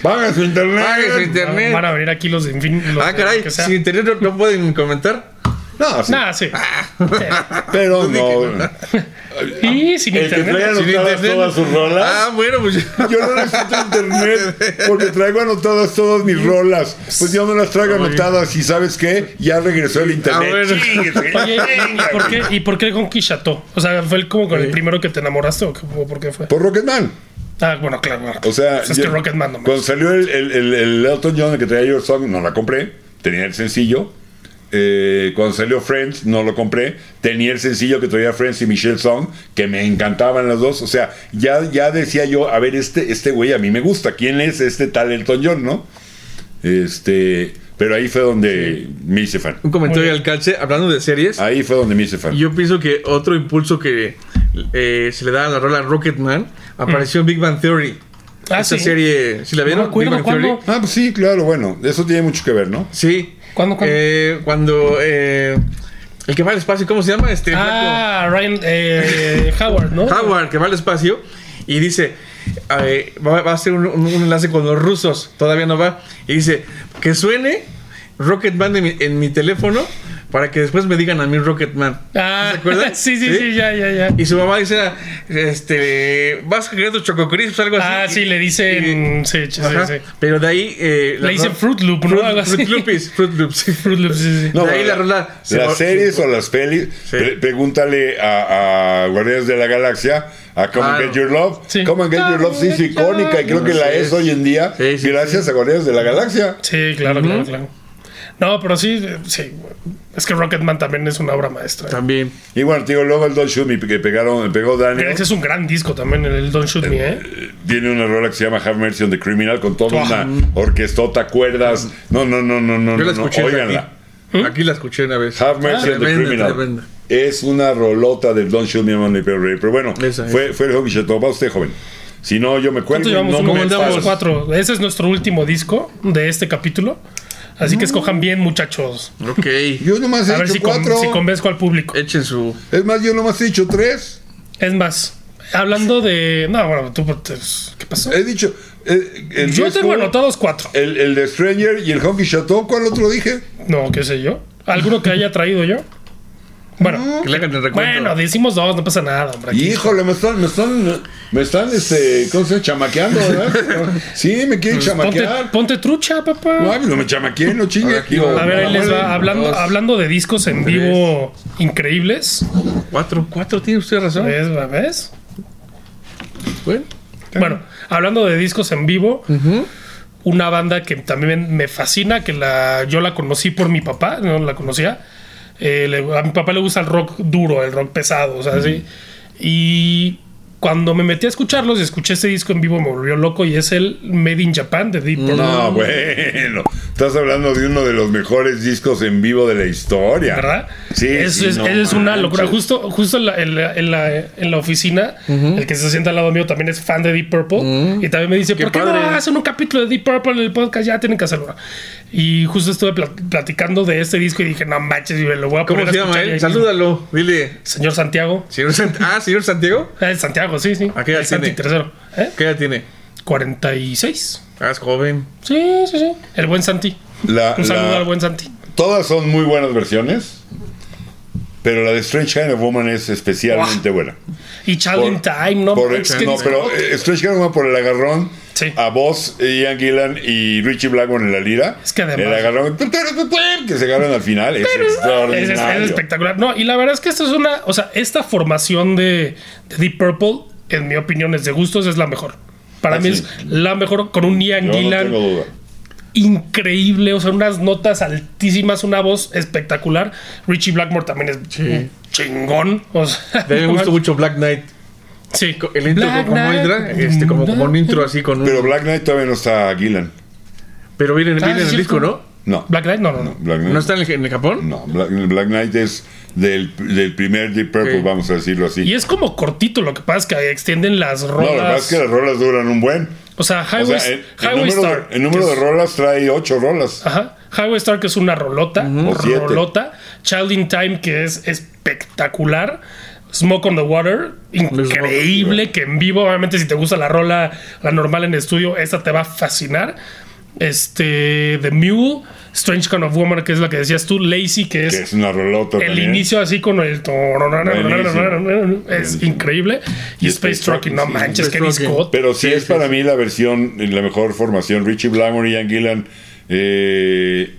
S1: Paga su internet.
S2: Pague su internet.
S3: Van a venir aquí los de Infin... los
S2: Ah, caray. Sin internet no, no pueden comentar.
S1: No, sí.
S3: Nah, sí.
S1: Pero no.
S3: Y sin
S1: El que
S3: internet.
S1: traiga
S2: Sin
S1: anotadas
S2: internet.
S1: todas sus rolas.
S2: Ah, bueno, pues.
S1: Yo no necesito internet porque traigo anotadas todas mis rolas. Pues yo no las traigo anotadas y ¿sabes qué? Ya regresó el internet.
S2: Ah,
S3: Oye, ¿y por qué, ¿y por qué con Kishato? O sea, ¿fue el- como con el primero que te enamoraste o, qué- o por qué fue?
S1: Por Rocketman.
S3: Ah, bueno, claro. claro.
S1: O sea,
S3: Pues es
S1: yo-
S3: que Rocketman nomás.
S1: cuando salió el, el, el- el Elton John el que traía Your Song, no la compré. Tenía el sencillo. Eh, cuando salió Friends, no lo compré. Tenía el sencillo que traía Friends y Michelle Song, que me encantaban las dos. O sea, ya, ya decía yo, a ver, este, este güey a mí me gusta. ¿Quién es este tal Elton John, no? Este, pero ahí fue donde me hice fan.
S2: Un comentario al calce, hablando de series.
S1: Ahí fue donde me hice fan.
S2: Yo pienso que otro impulso que eh, se le da a la rola Rocketman apareció en Big Bang Theory.
S3: Ah,
S2: Esta
S3: sí.
S2: serie, ¿sí la
S3: No
S2: vieron?
S3: me acuerdo,
S2: Big Bang Theory.
S3: ¿cuándo?
S1: Ah, pues sí, claro, bueno, eso tiene mucho que ver, ¿no?
S2: Sí.
S3: ¿Cuándo, cuándo?
S2: Eh, cuando eh, el que va al espacio, ¿cómo se llama? Este
S3: Ah, Ryan eh, Howard, ¿no?
S2: Howard, que va al espacio y dice, eh, va, va a hacer un, un- un enlace con los rusos, todavía no va, y dice, que suene Rocketman en mi, en mi teléfono para que después me digan a mí Rocketman.
S3: Ah,
S2: ¿Se acuerdan?
S3: sí, sí, sí, ya, ya, ya.
S2: Y su mamá dice, este, vas a querer tus Choco Crisps, algo así.
S3: Ah, sí, le dicen. Sí, sí, sí.
S2: Pero de ahí... eh, la
S3: Le dicen Fruit Loop, ¿no?
S2: Fruit. Fruit Loops, Fruit Loops. sí.
S3: Fruit Loops, sí, sí.
S1: No,
S2: de ahí la rola... se
S1: las
S2: va-
S1: series o las pelis,
S2: Sí.
S1: pre- pregúntale a, a Guardianes de la Galaxia, a Come and. Get Your Love.
S3: Sí.
S1: Come and Get Your Love sí es icónica y creo que la
S2: Sí.
S1: es hoy en día
S2: Sí, sí,
S1: gracias a Guardianes de la Galaxia.
S3: Sí, claro, claro, claro. No, pero sí, sí. Es que Rocketman también es una obra maestra.
S2: También.
S1: Y bueno, te digo, luego el Don't Shoot Me que pegaron, pegó Daniel.
S3: Ese es un gran disco también, el Don't Shoot Me, ¿eh?
S1: Eh, Tiene una rola que se llama Have Mercy on the Criminal con toda
S3: Ah.
S1: una orquestota, cuerdas. No, no, no, no, no,
S2: Yo la
S1: no, no.
S2: escuché
S1: Óiganla.
S2: aquí. Aquí la escuché una vez.
S1: Have Mercy
S2: Ah,
S1: on the Criminal. Es una rolota del Don't Shoot Me I'm Only Pero Pero bueno, fue, fue el Hobby Chateau. Va usted, joven. Si no, yo me cuelgo.
S3: ¿Cuánto
S1: y
S3: llevamos?
S1: no me
S3: cuatro. Ese es nuestro último disco de este capítulo. Así que escojan bien, muchachos.
S2: Ok.
S1: Yo nomás he
S3: A ver
S1: hecho
S3: si, con-
S1: cuatro.
S3: si convenzco al público.
S2: Echen su...
S1: Es más, yo nomás he dicho tres.
S3: Es más, hablando de. No, bueno, tú. pues, ¿Qué pasó?
S1: He dicho. eh, el
S3: Yo tengo anotados cuatro.
S1: el, el de Stranger y el Honky Chateau. ¿Cuál otro dije?
S3: No, qué sé yo. ¿Alguno que haya traído yo? Bueno,
S2: Que le hagan el recuento.
S3: bueno, decimos dos, no pasa nada, hombre. aquí.
S1: Híjole, me están, me están, me están, este, ¿cómo se llama? Chamaqueando, ¿verdad? Sí, me quieren
S3: Ponte,
S1: chamaquear.
S3: ponte trucha, papá.
S1: Ay, no me chamaqueen, no chingue.
S2: Aquí
S3: A ver, ahí les va. Hablando,
S2: dos,
S3: hablando de discos en
S2: tres.
S3: vivo increíbles.
S2: Cuatro, cuatro, tiene usted razón.
S3: ¿Ves? ¿Ves?
S2: Bueno,
S3: Bueno, hablando de discos en vivo, una banda que también me fascina, que la, yo la conocí por mi papá, no la conocía. Eh, le- a mi papá le gusta el rock duro, el rock pesado, o sea, así. Y cuando me metí a escucharlos y escuché este disco en vivo, me volvió loco y es el Made in Japan de Deep Purple.
S1: No, bueno. Estás hablando de uno de los mejores discos en vivo de la historia.
S3: ¿Verdad?
S1: Sí.
S3: Es,
S1: sí,
S3: es,
S1: no
S3: es una locura. Justo, justo en, la, en, la, en la- en la oficina, el que se sienta al lado mío también es fan de Deep Purple. Y también me dice,
S2: Qué
S3: ¿por qué
S2: padre.
S3: no hacen un capítulo de Deep Purple en el podcast? Ya tienen que hacerlo. Y justo estuve pla- platicando de este disco y dije, no manches, y me lo voy a
S2: ¿cómo
S3: poner
S2: se
S3: a
S2: llama él?
S3: mismo.
S2: Salúdalo. Dile.
S3: Señor Santiago.
S2: Señor Sant- ah, señor Santiago.
S3: Eh, Santiago, sí, sí.
S2: ¿A qué edad tiene?
S3: tercero. ¿Eh?
S2: ¿Qué edad tiene?
S3: 46.
S2: Ah, es joven.
S3: Sí, sí, sí. El buen Santi.
S1: La-
S3: Un saludo
S1: la-
S3: al buen Santi.
S1: Todas son muy buenas versiones. Pero la de Strange Kind of Woman es especialmente buena.
S3: Y Child in Time, ¿no?
S1: por-
S3: qué
S1: no, pero eh, Strange Kind of Woman por el agarrón.
S3: Sí.
S1: A vos, Ian Gillan y Richie Blackmore en la lira.
S3: Es que además-
S1: El agarrón que se agarran al final. Es
S3: Es, es-
S1: extraordinario.
S3: es espectacular. No, y la verdad es que esta es una. O sea, esta formación de, de Deep Purple, en mi opinión, es de gustos, es la mejor. Para
S1: Ah,
S3: mí
S1: sí.
S3: es la mejor, con un Ian
S1: Yo no
S3: Gillan
S1: tengo duda.
S3: increíble, o sea, unas notas altísimas, una voz espectacular. Richie Blackmore también es chingón. O sea,
S2: A mí me
S3: manches.
S2: mucho Black Knight.
S3: Sí,
S2: El intro
S3: Black
S2: como
S3: Knight.
S2: entra, este, como, como un intro así con un.
S1: Pero
S2: Pero,
S1: Black Knight todavía no está Gillan.
S2: viene, viene
S3: Ah,
S2: en
S3: sí,
S2: el disco, ¿no?
S1: No.
S3: Black Knight, no, no, no.
S1: Black Knight.
S2: ¿No está en el, en el Japón?
S1: No, Black, Black Knight es del, del primer Deep Purple, vamos a decirlo así.
S3: Y es como cortito, lo que pasa es que extienden las
S1: no, lo que pasa es
S3: rolas.
S1: que las rolas duran un buen.
S3: o sea,
S1: O
S3: Highway,
S1: sea, el, número,
S3: Star.
S1: el número de rolas trae ocho rolas.
S3: Ajá. Highway Star, que es una rolota.
S1: O siete.
S3: Rolota. Child in Time, que es espectacular. Smoke on the Water, increíble. Que en vivo, obviamente, si te gusta la rola, la normal en estudio, esta te va a fascinar. Este, The Mule, Strange Kind of Woman, que es la que decías tú, Lazy, que
S1: Que
S3: es
S1: es una rolota
S3: el
S1: también.
S3: inicio así con el. Es increíble. Y
S1: Y
S3: Space
S1: Space
S3: Trucking, no manches,
S2: Trucking.
S3: disco.
S1: Pero sí,
S2: Sí,
S1: es
S2: sí,
S1: para
S2: sí.
S1: mí la versión, la mejor formación. Richie Blackmore, Ian Gillan, eh,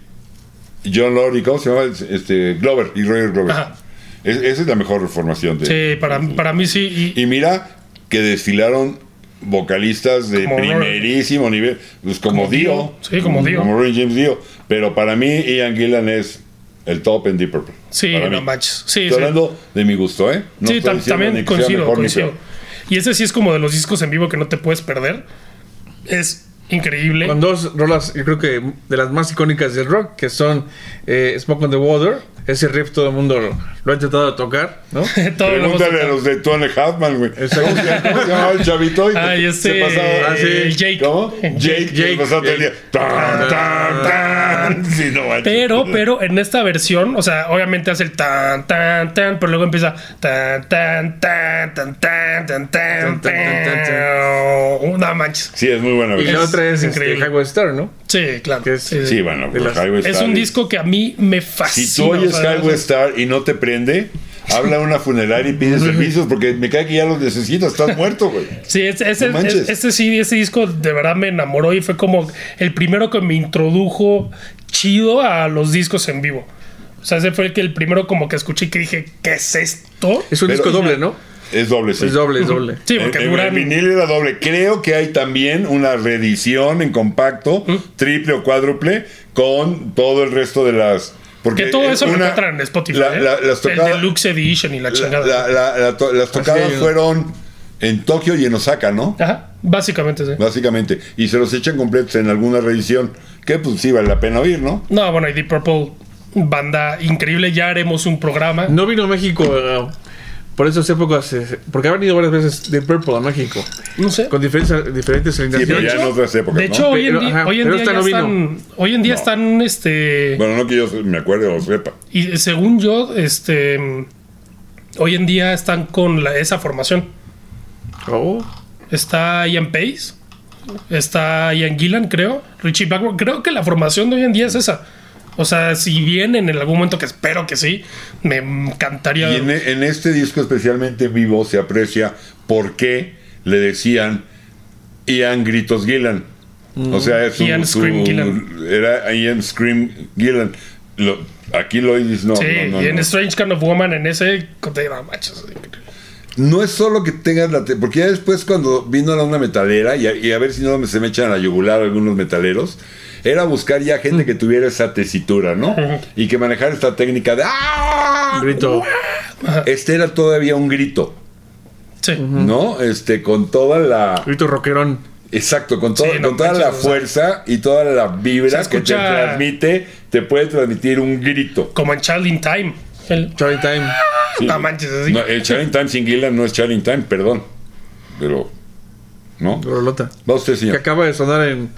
S1: John Lord y ¿cómo se llama? Este, Glover y Roger Glover.
S3: Ajá.
S1: Es- esa es la mejor formación. De,
S3: Sí, para, para mí sí. Y,
S1: Y mira que desfilaron vocalistas de primerísimo nivel, pues como,
S3: Como
S1: Dio,
S3: Dio. Sí, como Dio.
S1: como Ronnie James Dio, pero para mí Ian Gillan es el top en Deep Purple.
S3: sí,
S1: Para
S3: no manches. Sí,
S1: Estoy
S3: sí.
S1: hablando de mi gusto, ¿eh? No
S3: sí, también coincido, coincido. Y ese sí es como de los discos en vivo que no te puedes perder. Es increíble.
S2: Con dos rolas, yo creo que de las más icónicas del rock, que son eh, Smoke on the Water. Ese riff todo el mundo lo, lo ha intentado de tocar, ¿no?
S3: Todo lo hemos
S1: Pregúntale a los de Tony Halfman, güey. ¿Cómo se se llamaba el chavito?
S3: Ah, y este,
S1: pasaba-
S2: Ah, sí.
S3: Jake.
S1: ¿Cómo? Jake.
S3: Jake.
S1: que
S2: Jake,
S1: pasaba todo el día.
S2: Jake
S3: pero, pero en esta versión, o sea, obviamente hace el tan, tan, tan, pero luego empieza tan, tan, tan, tan, tan, tan, tan,
S2: tan.
S3: Una mancha.
S1: Sí, es muy buena.
S2: Y la otra es
S3: increíble.
S2: Highway Star, ¿no?
S3: Sí, claro. Sí,
S1: bueno, Highway Star.
S3: Es un disco que a mí me fascina.
S1: Si tú oyes Highway Star y no te prende habla a una funeraria y pide servicios porque me cae que ya los necesitas, estás muerto, güey.
S3: Sí, es- ese,
S1: No manches.
S3: es- este sí, ese disco de verdad me enamoró y fue como el primero que me introdujo chido a los discos en vivo. O sea, ese fue el que el primero como que escuché y que dije, ¿qué es esto?
S2: Es un
S1: Pero-
S2: disco doble, ¿no?
S1: Es doble, sí.
S2: Es doble, es doble.
S3: Sí, porque
S1: el, el-
S3: duran...
S1: el vinil era doble. Creo que hay también una reedición en compacto, triple o cuádruple, con todo el resto de las. Porque
S3: que todo eso lo
S1: una-
S3: encuentran en Spotify.
S1: la-
S3: ¿eh?
S1: la- las
S3: el Deluxe Edition y la
S1: la-
S3: chingada.
S1: la- la- la to- las tocadas
S2: Así
S1: fueron en Tokio y en Osaka, ¿no?
S3: Ajá, básicamente sí.
S1: Básicamente. Y se los echan completos en alguna reedición. Que pues sí vale la pena oír, ¿no?
S3: No, bueno, y Deep Purple, banda increíble. Ya haremos un programa.
S2: No vino a México eh, por esas épocas, eh, porque ha venido varias veces de Purple a México,
S3: No sé.
S2: con diferentes, diferentes
S1: Sí, pero ya en otras épocas.
S3: De hecho,
S1: ¿no?
S3: hoy en día,
S2: ajá,
S3: hoy en
S2: pero
S3: día
S2: esta
S3: ya
S2: no vino.
S3: están, hoy en día
S1: No.
S3: están, este,
S1: Bueno, no que yo me acuerde o sepa.
S3: y según yo, este, hoy en día están con la- esa formación.
S2: Oh.
S3: Está Ian Pace, está Ian Gillan, creo, Richie Blackmore. Creo que la formación de hoy en día es esa. O sea, si vienen en algún momento, que espero que sí, me encantaría.
S1: Y en, en este disco, especialmente en vivo, se aprecia por qué le decían Ian Gritos Gillan. O sea, es su-
S3: Ian Scream Gillan.
S1: Era Ian Scream Gillan. Lo- aquí lo dices, no,
S3: sí,
S1: no, no,
S3: y en. Strange Kind of Woman, en ese. de- manches,
S1: No es solo que tengas la... te- Porque ya después cuando vino la onda metalera, y a, y a ver si no se me echan a la yugular algunos metaleros, era buscar ya gente que tuviera esa tesitura, ¿no? Y que manejara esta técnica de... ¡Ah!
S2: Grito.
S1: Este era todavía un grito,
S3: Sí.
S1: ¿no? Este, con toda la...
S2: Grito rockerón.
S1: Exacto, con, todo-
S3: Sí, no
S1: con toda
S3: manches,
S1: la
S3: o sea,
S1: fuerza y toda la vibra que te transmite, te puede transmitir un grito.
S3: Como en Child in Time. El,
S2: Charlie Time.
S1: Sí.
S3: No manches, así.
S1: No, el Challenge Time sin Gillan no es Challenge Time, perdón. Pero, ¿no?
S2: Rolota.
S1: Va usted,
S2: Que
S1: señor.
S2: acaba de sonar en.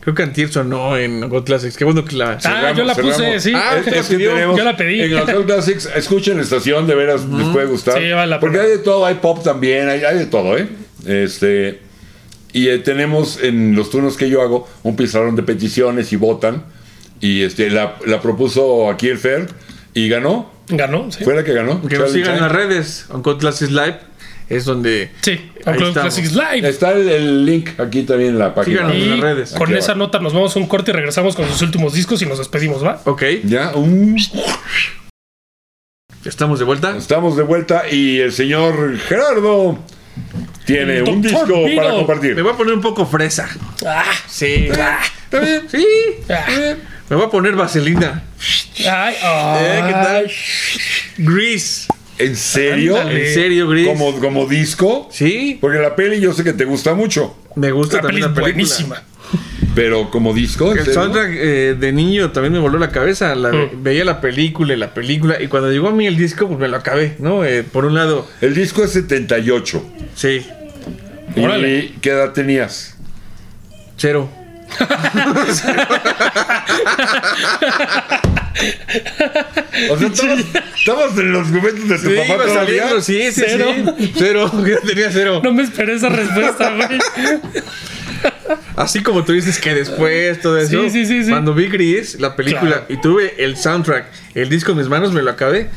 S2: Creo que Antier sonó en God Classics. Qué bueno que la.
S3: Ah, yo la puse, sí.
S2: Ah,
S1: Es, que tenemos
S3: Yo la pedí.
S1: En Hotel Classics, escuchen la estación, de veras les puede gustar.
S3: Sí, vale la
S1: Porque
S3: pena.
S1: hay de todo, hay pop también, hay, hay de todo, ¿eh? Este. Y eh, tenemos en los turnos que yo hago un pizarrón de peticiones y votan. Y este la, la propuso aquí el Fer y ganó.
S3: Ganó, sí.
S1: Fue la que ganó.
S2: Que nos sigan en las redes. On God Classics Live. Es donde.
S3: Sí,
S2: estamos.
S3: Classics Live.
S1: Está el, el link aquí también en la página.
S2: Síganos. en las redes.
S3: con
S1: Aquí
S3: esa
S1: abajo.
S3: nota nos vamos a un corte y regresamos con sus últimos discos y nos despedimos, ¿va?
S2: Ok.
S1: Ya,
S2: Estamos de vuelta.
S1: estamos de vuelta y el señor Gerardo tiene un disco para
S2: Me
S1: compartir.
S2: voy a poner un poco fresa.
S3: Ah,
S2: Sí.
S1: Está bien.
S2: Sí.
S3: ah,
S2: Me voy a poner vaselina.
S3: Ay,
S2: Eh, ¿Qué tal? Grease.
S1: ¿En serio?
S3: Ándale.
S2: ¿En serio, Grease?
S1: ¿Como, como disco?
S2: Sí.
S1: Porque la peli yo sé que te gusta mucho,
S2: Me gusta
S3: La peli
S2: también
S3: es
S2: la película.
S3: buenísima.
S1: pero como disco. ¿en
S2: El
S1: serio?
S2: soundtrack eh, de niño también me voló la cabeza. La-
S3: Mm.
S2: Veía la película y la película. Y cuando llegó a mí el disco, pues me lo acabé, ¿no? Eh, por un lado,
S1: El disco es 78.
S2: sí,
S1: ¿Y
S3: Órale.
S1: qué edad tenías?
S2: cero.
S1: O sea, estabas, estabas en los momentos de tu
S2: Sí,
S1: papá todavía.
S2: saliendo, sí, sí,
S3: Cero.
S2: sí. Cero. Yo tenía cero.
S3: No me esperé esa respuesta, güey.
S2: Así como tú dices que después, todo eso.
S3: Sí, sí, sí, sí.
S2: Cuando vi Gris, la película,
S3: Claro.
S2: y tuve el soundtrack, el disco en mis manos, me lo acabé.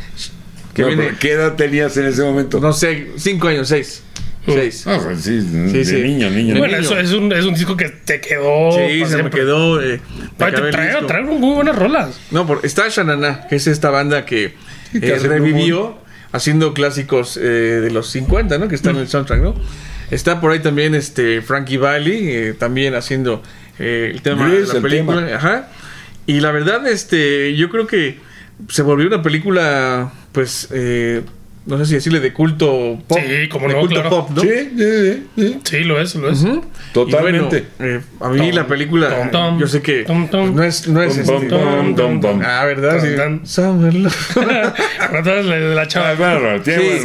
S1: No, ¿Qué edad tenías en ese momento?
S2: no sé, cinco años, seis. Seis.
S1: Ah, pues sí,
S2: Sí,
S1: de
S2: sí.
S1: niño, niño.
S3: Bueno,
S2: niño.
S3: eso es un, es un disco que te quedó.
S2: Sí, se me quedó. eh, me
S3: Ay,
S2: acabé
S3: te
S2: el
S3: trae, trae muy buenas rolas.
S2: No, por, está Shanana, que es esta banda que eh, revivió haciendo clásicos eh, de los 50, ¿no? Que están en el soundtrack, ¿no? Está por ahí también este Frankie Valli, eh, también haciendo eh, el tema de la
S1: el
S2: película.
S1: tema.
S2: Ajá. Y la verdad, este, yo creo que se volvió una película, pues, eh, no sé si decirle de culto pop.
S3: Sí, cómo
S2: de
S3: no,
S2: culto
S3: claro.
S2: pop, ¿no?
S1: Sí, sí, sí, sí.
S3: Sí, lo es, lo es.
S1: Totalmente.
S2: Bueno, eh, a mí
S3: Tom,
S2: la película,
S3: tom, tom,
S2: yo sé que
S3: tom, tom.
S2: pues, no es, no es
S1: Tom, tom, tom, tom.
S2: Ah, ¿verdad? Sí. Summer Love.
S3: La,
S1: Ah,
S3: chava.
S1: bueno, tiene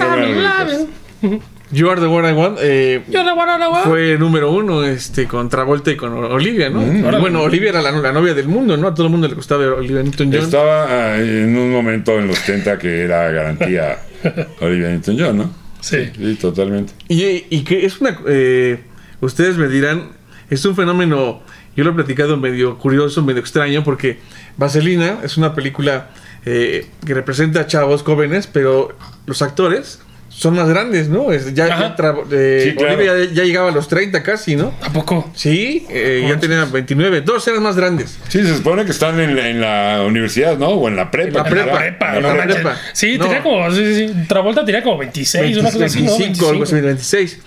S2: Sí. You Are the One I Want eh,
S3: Yo la guardo, la guardo.
S2: fue número uno este, con Travolta y con Olivia, ¿no?
S1: Mm.
S2: Y bueno, Olivia era la, la novia del mundo, ¿no? A todo el mundo le gustaba Olivia Newton-John.
S1: Estaba ah, en un momento en los 70 que era garantía Olivia Newton-John, ¿no?
S3: Sí.
S1: Sí, totalmente.
S2: Y, y que es una... eh, ustedes me dirán, es un fenómeno, yo lo he platicado medio curioso, medio extraño, porque Vaselina es una película eh, que representa a chavos jóvenes, pero los actores son más grandes, ¿no? Es- ya,
S3: Ajá.
S2: ya tra- eh,
S1: Sí, claro.
S2: Ya, ya llegaba a los 30 casi, ¿no?
S3: ¿A poco?
S2: Sí, eh, ya tenía 29, dos eran más grandes.
S1: Sí, se supone que están en, la- en la universidad, ¿no? O en la prepa.
S2: En la prepa.
S3: Prepa,
S1: En la prepa.
S2: prepa.
S3: Sí,
S2: No.
S3: tenía como. Sí, sí, sí. Travolta tenía como 26, una cosa así. ¿no?
S2: 25, algo así, 26.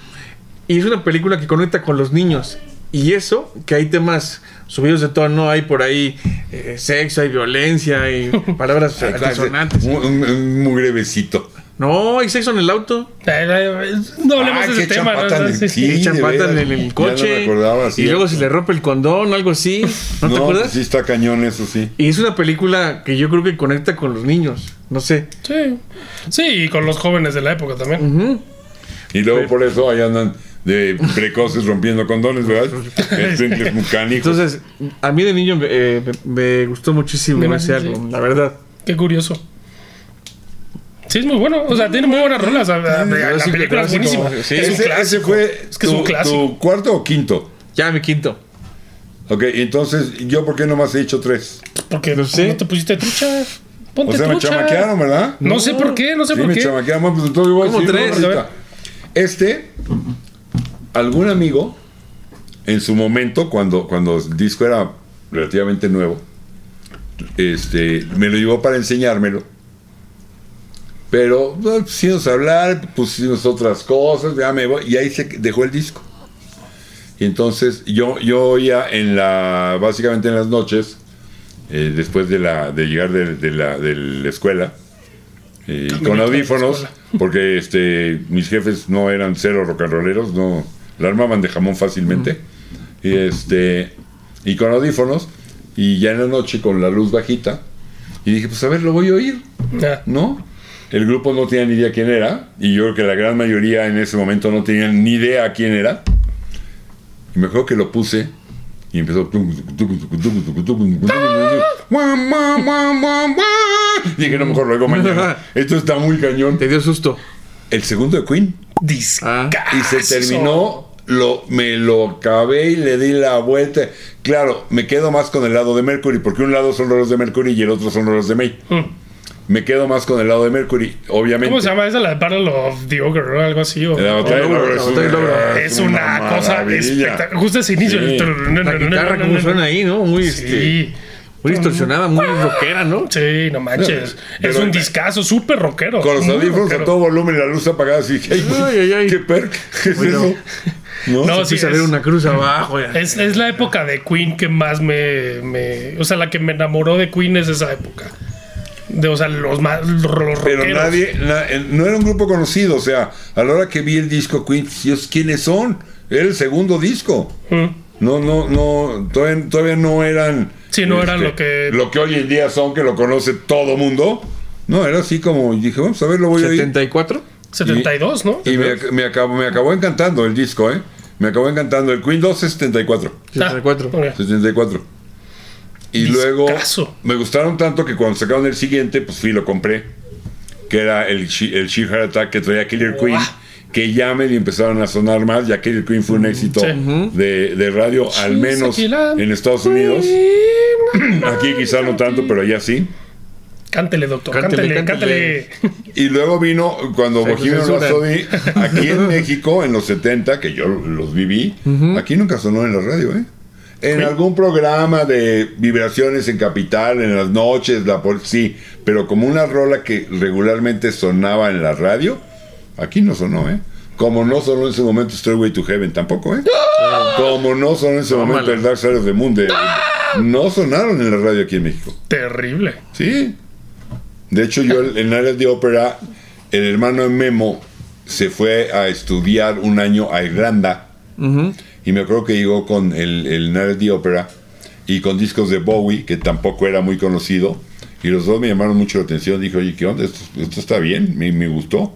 S2: Y es una película que conecta con los niños. Y eso, que hay temas subidos de tono, hay por ahí eh, sexo, hay violencia, hay palabras altisonantes.
S1: Un, un, un.
S2: No, hay sexo en el auto.
S3: Eh, eh, No hablemos
S1: Ah,
S3: de ese tema. ¿no?
S1: echan patas
S3: Sí,
S1: en-
S3: sí.
S1: sí.
S2: en el
S1: no
S2: coche.
S1: me acordaba,
S2: y luego se le rompe el condón, algo así. ¿No, te acuerdas?
S1: Sí, está cañón eso, sí.
S2: Y es una película que yo creo que conecta con los niños. No sé.
S3: Sí. Sí, y con los jóvenes de la época también.
S2: Ujú.
S1: Y luego por eso ahí andan de precoces rompiendo condones, ¿verdad?
S2: Entonces, a mí de niño eh, me, me gustó muchísimo ese
S3: sí.
S2: álbum, la verdad.
S3: Qué curioso. Sí, es muy bueno. O sea, tiene muy buenas rolas. La, la- la
S2: sí,
S3: película es buenísima.
S2: Sí.
S3: es un
S1: ese, fue
S3: Es que es
S1: tu,
S3: un clásico.
S1: tu cuarto o quinto.
S2: Ya, mi quinto.
S1: Ok, entonces, ¿yo por qué nomás he dicho tres?
S3: Porque
S2: No sé.
S3: no te pusiste trucha. Ponte
S1: O sea, me chamaquearon, ¿verdad?
S3: No, sé por qué, no sé
S1: Sí,
S3: por
S1: me
S3: qué.
S1: chamaquearon, bueno, pues entonces voy a
S2: ¿Cómo
S1: decir
S2: tres?
S1: una. Este, algún amigo, en su momento, cuando, cuando el disco era relativamente nuevo, este, me lo llevó para enseñármelo. Pero no, pusimos a hablar, pusimos otras cosas, ya me voy, y ahí se dejó el disco. Y entonces yo, yo oía en la, básicamente en las noches, eh, después de, la, de llegar de, de la, de la escuela, eh,
S3: Caminito
S1: con audífonos, porque este, mis jefes no eran cero rock and rolleros, no, la armaban de jamón fácilmente. Y este, y con audífonos, y ya en la noche con la luz bajita, y dije, pues a ver, lo voy a oír. ¿no? El grupo no tenía ni idea quién era, y yo creo que la gran mayoría en ese momento no tenían ni idea quién era. Y me acuerdo que lo puse y empezó. Dije, no, mejor luego mañana. Esto está muy cañón.
S2: Te dio susto.
S1: El segundo de Queen.
S3: Discazo.
S1: Y se terminó, lo, me lo acabé y le di la vuelta. Claro, me quedo más con el lado de Mercury, porque un lado son rolos de Mercury y el otro son rolos de May.
S3: Mm.
S1: Me quedo más con el lado de Mercury, obviamente.
S3: ¿Cómo se llama esa? La de Battle of the Ogre o algo así. o-
S1: La batalla
S3: o-
S1: de Logro es
S2: La batalla de
S1: una-
S3: es una, cosa
S1: maravilla.
S3: espectacular. Justo ese inicio.
S1: Sí.
S2: La guitarra como suena ahí, ¿no? Muy, este,
S3: Sí.
S2: muy distorsionada, muy rockera, ¿no?
S3: Sí, no manches.
S1: Pero-
S3: es un discazo súper rockero.
S1: Con los audífonos a todo volumen y la luz apagada, así. Ay,
S2: Ay, ay, ay.
S1: ¿Qué perk? ¿Qué es
S2: Bueno.
S1: eso? ¿No?
S3: No,
S2: Se
S3: sí,
S2: ver
S3: es-
S2: una cruz abajo. ya.
S3: Es, es la época de Queen que más me, me- O sea, la que me enamoró de Queen es esa época. De, o sea, los más. Los
S1: Pero
S3: rockeros.
S1: nadie, na- no era un grupo conocido, o sea, a la hora que vi el disco Queen, Dios, ¿quiénes son? Era el segundo disco.
S3: Mm.
S1: No, no, no, todavía, todavía no eran. este,
S3: Sí, no eran lo que-
S1: Lo que hoy en día son, que lo conoce todo mundo. No, era así como, y dije, vamos a ver, lo voy a ir.
S2: 74.
S3: 72, ¿no?
S1: Y me, me acabó, me acabó encantando el disco, ¿eh? Me acabó encantando. El Queen 2 es 74.
S2: 74.
S3: Ah, ok.
S1: 74. Y luego me gustaron tanto que cuando sacaron el siguiente, pues fui y lo compré. Que era el, el She Heart Attack que traía Killer Queen. Que ya medio empezaron a sonar más. Ya Killer Queen fue un éxito
S3: Sí.
S1: de, de radio, al menos en Estados Unidos. Aquí quizá no tanto, pero allá sí.
S3: Cántele, doctor.
S2: Cántele,
S3: Cántele, cántele.
S1: Y luego vino cuando Bohemian. Rhapsody, aquí en México, en los 70, que yo los viví, aquí nunca sonó en la radio, ¿eh? En algún programa de vibraciones en Capital, en las noches, la por sí, pero como una rola que regularmente sonaba en la radio, aquí no sonó, ¿eh? Como no sonó en ese momento Stairway to Heaven tampoco, ¿eh? Como no sonó en ese momento el Dark Side of the Moon, de- no sonaron en la radio aquí en México.
S3: Terrible.
S1: Sí. De hecho, yo en áreas de ópera, el hermano de Memo se fue a estudiar un año a Irlanda. Y me acuerdo que llegó con el, el de Opera y con discos de Bowie, que tampoco era muy conocido. Y los dos me llamaron mucho la atención. Dije, oye, ¿qué onda? Esto, esto está bien, me, me gustó.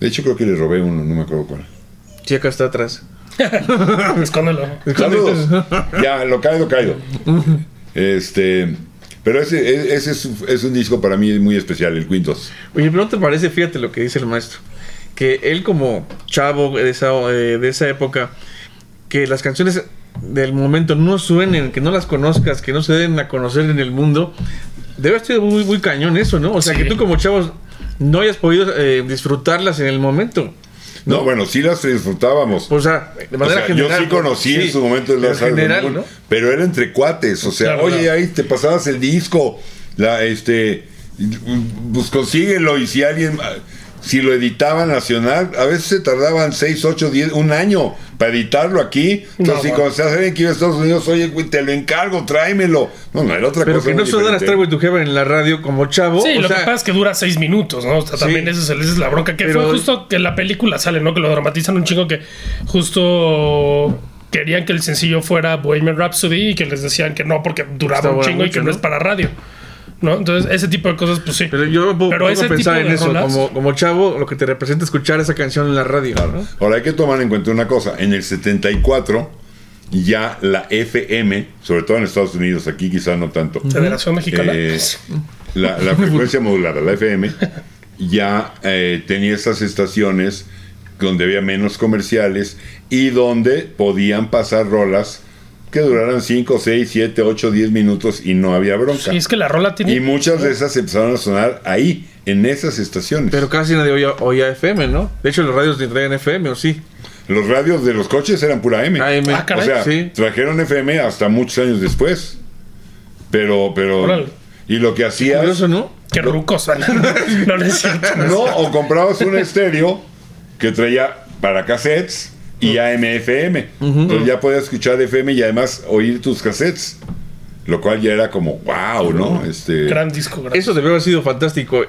S1: De hecho, creo que le robé uno, no me acuerdo cuál.
S2: Sí, acá está atrás.
S3: Escóndelo.
S1: Saludos. ya, lo caído, caído. Este, pero ese, e- ese es, es un disco para mí muy especial, el Quintos.
S2: Oye, pero no te parece, fíjate lo que dice el maestro, que él como chavo de esa, eh, de esa época, que las canciones del momento no suenen, que no las conozcas, que no se den a conocer en el mundo, debe estar muy, muy cañón eso, ¿no? O sea,
S3: Sí.
S2: que tú como chavos no hayas podido eh, disfrutarlas en el momento.
S1: No, bueno, sí las disfrutábamos.
S2: O sea, de
S1: O
S2: manera
S1: sea,
S2: general.
S1: yo sí conocí en su momento Last Album,
S2: general, ¿no?
S1: pero era entre cuates, o sea,
S3: Claro,
S1: oye,
S3: claro.
S1: ahí te pasabas el disco, la este pues consíguelo y si alguien si lo editaban nacional, a veces se tardaban 6, 8, 10, un año para editarlo aquí. Entonces,
S3: No,
S1: si cuando se alguien que iba a Estados Unidos, oye, güey, te lo encargo, tráemelo. No, no, era otra
S2: Pero
S1: cosa.
S2: que no
S1: diferente.
S2: Stairway to Heaven en la radio como chavo.
S3: Sí,
S2: o
S3: lo
S2: sea,
S3: que pasa es que dura seis minutos, ¿no? O sea, también
S2: Sí.
S3: esa es, esa es la bronca. Que
S2: Pero-
S3: fue justo que la película sale, ¿no? Que lo dramatizan un chingo que justo querían que el sencillo fuera Bohemian Rhapsody y que les decían que no porque duraba un chingo y que no,
S2: ¿no?
S3: es para radio. ¿No? Entonces, ese tipo de cosas, pues sí.
S2: Pero yo me pongo
S3: Pero
S2: pensar en eso.
S3: rolas-
S2: Como, como chavo, lo que te representa escuchar esa canción en la radio.
S1: Ahora hay que tomar en cuenta una cosa. En el 74 ya la FM, sobre todo en Estados Unidos, aquí quizá no tanto,
S3: Federación Mexicana.
S1: eh, la, la frecuencia modulada, la FM, ya eh, tenía esas estaciones donde había menos comerciales y donde podían pasar rolas que duraran 5, 6, 7, 8, 10 minutos y no había bronca.
S3: Sí, es que la rola tiene.
S1: Y muchas de esas empezaron a sonar ahí, en esas estaciones.
S2: Pero casi nadie oía, oía FM, ¿no? De hecho, los radios ni traían FM, ¿o sí?
S1: Los radios de los coches eran pura M.
S2: AM.
S3: Ah,
S1: o
S3: caray.
S1: sea,
S2: sí.
S1: trajeron FM hasta muchos años después. Pero, pero.
S3: Órale.
S1: Y lo que hacías.
S2: Curioso, ¿no?
S3: Qué rucos no, no.
S1: No, o comprabas un estéreo que traía para cassettes y AM/FM. Entonces ya podías escuchar FM y además oír tus cassettes. Lo cual ya era como, wow, ¿no? Este,
S3: Gran disco, gran
S2: Eso debe haber sido fantástico.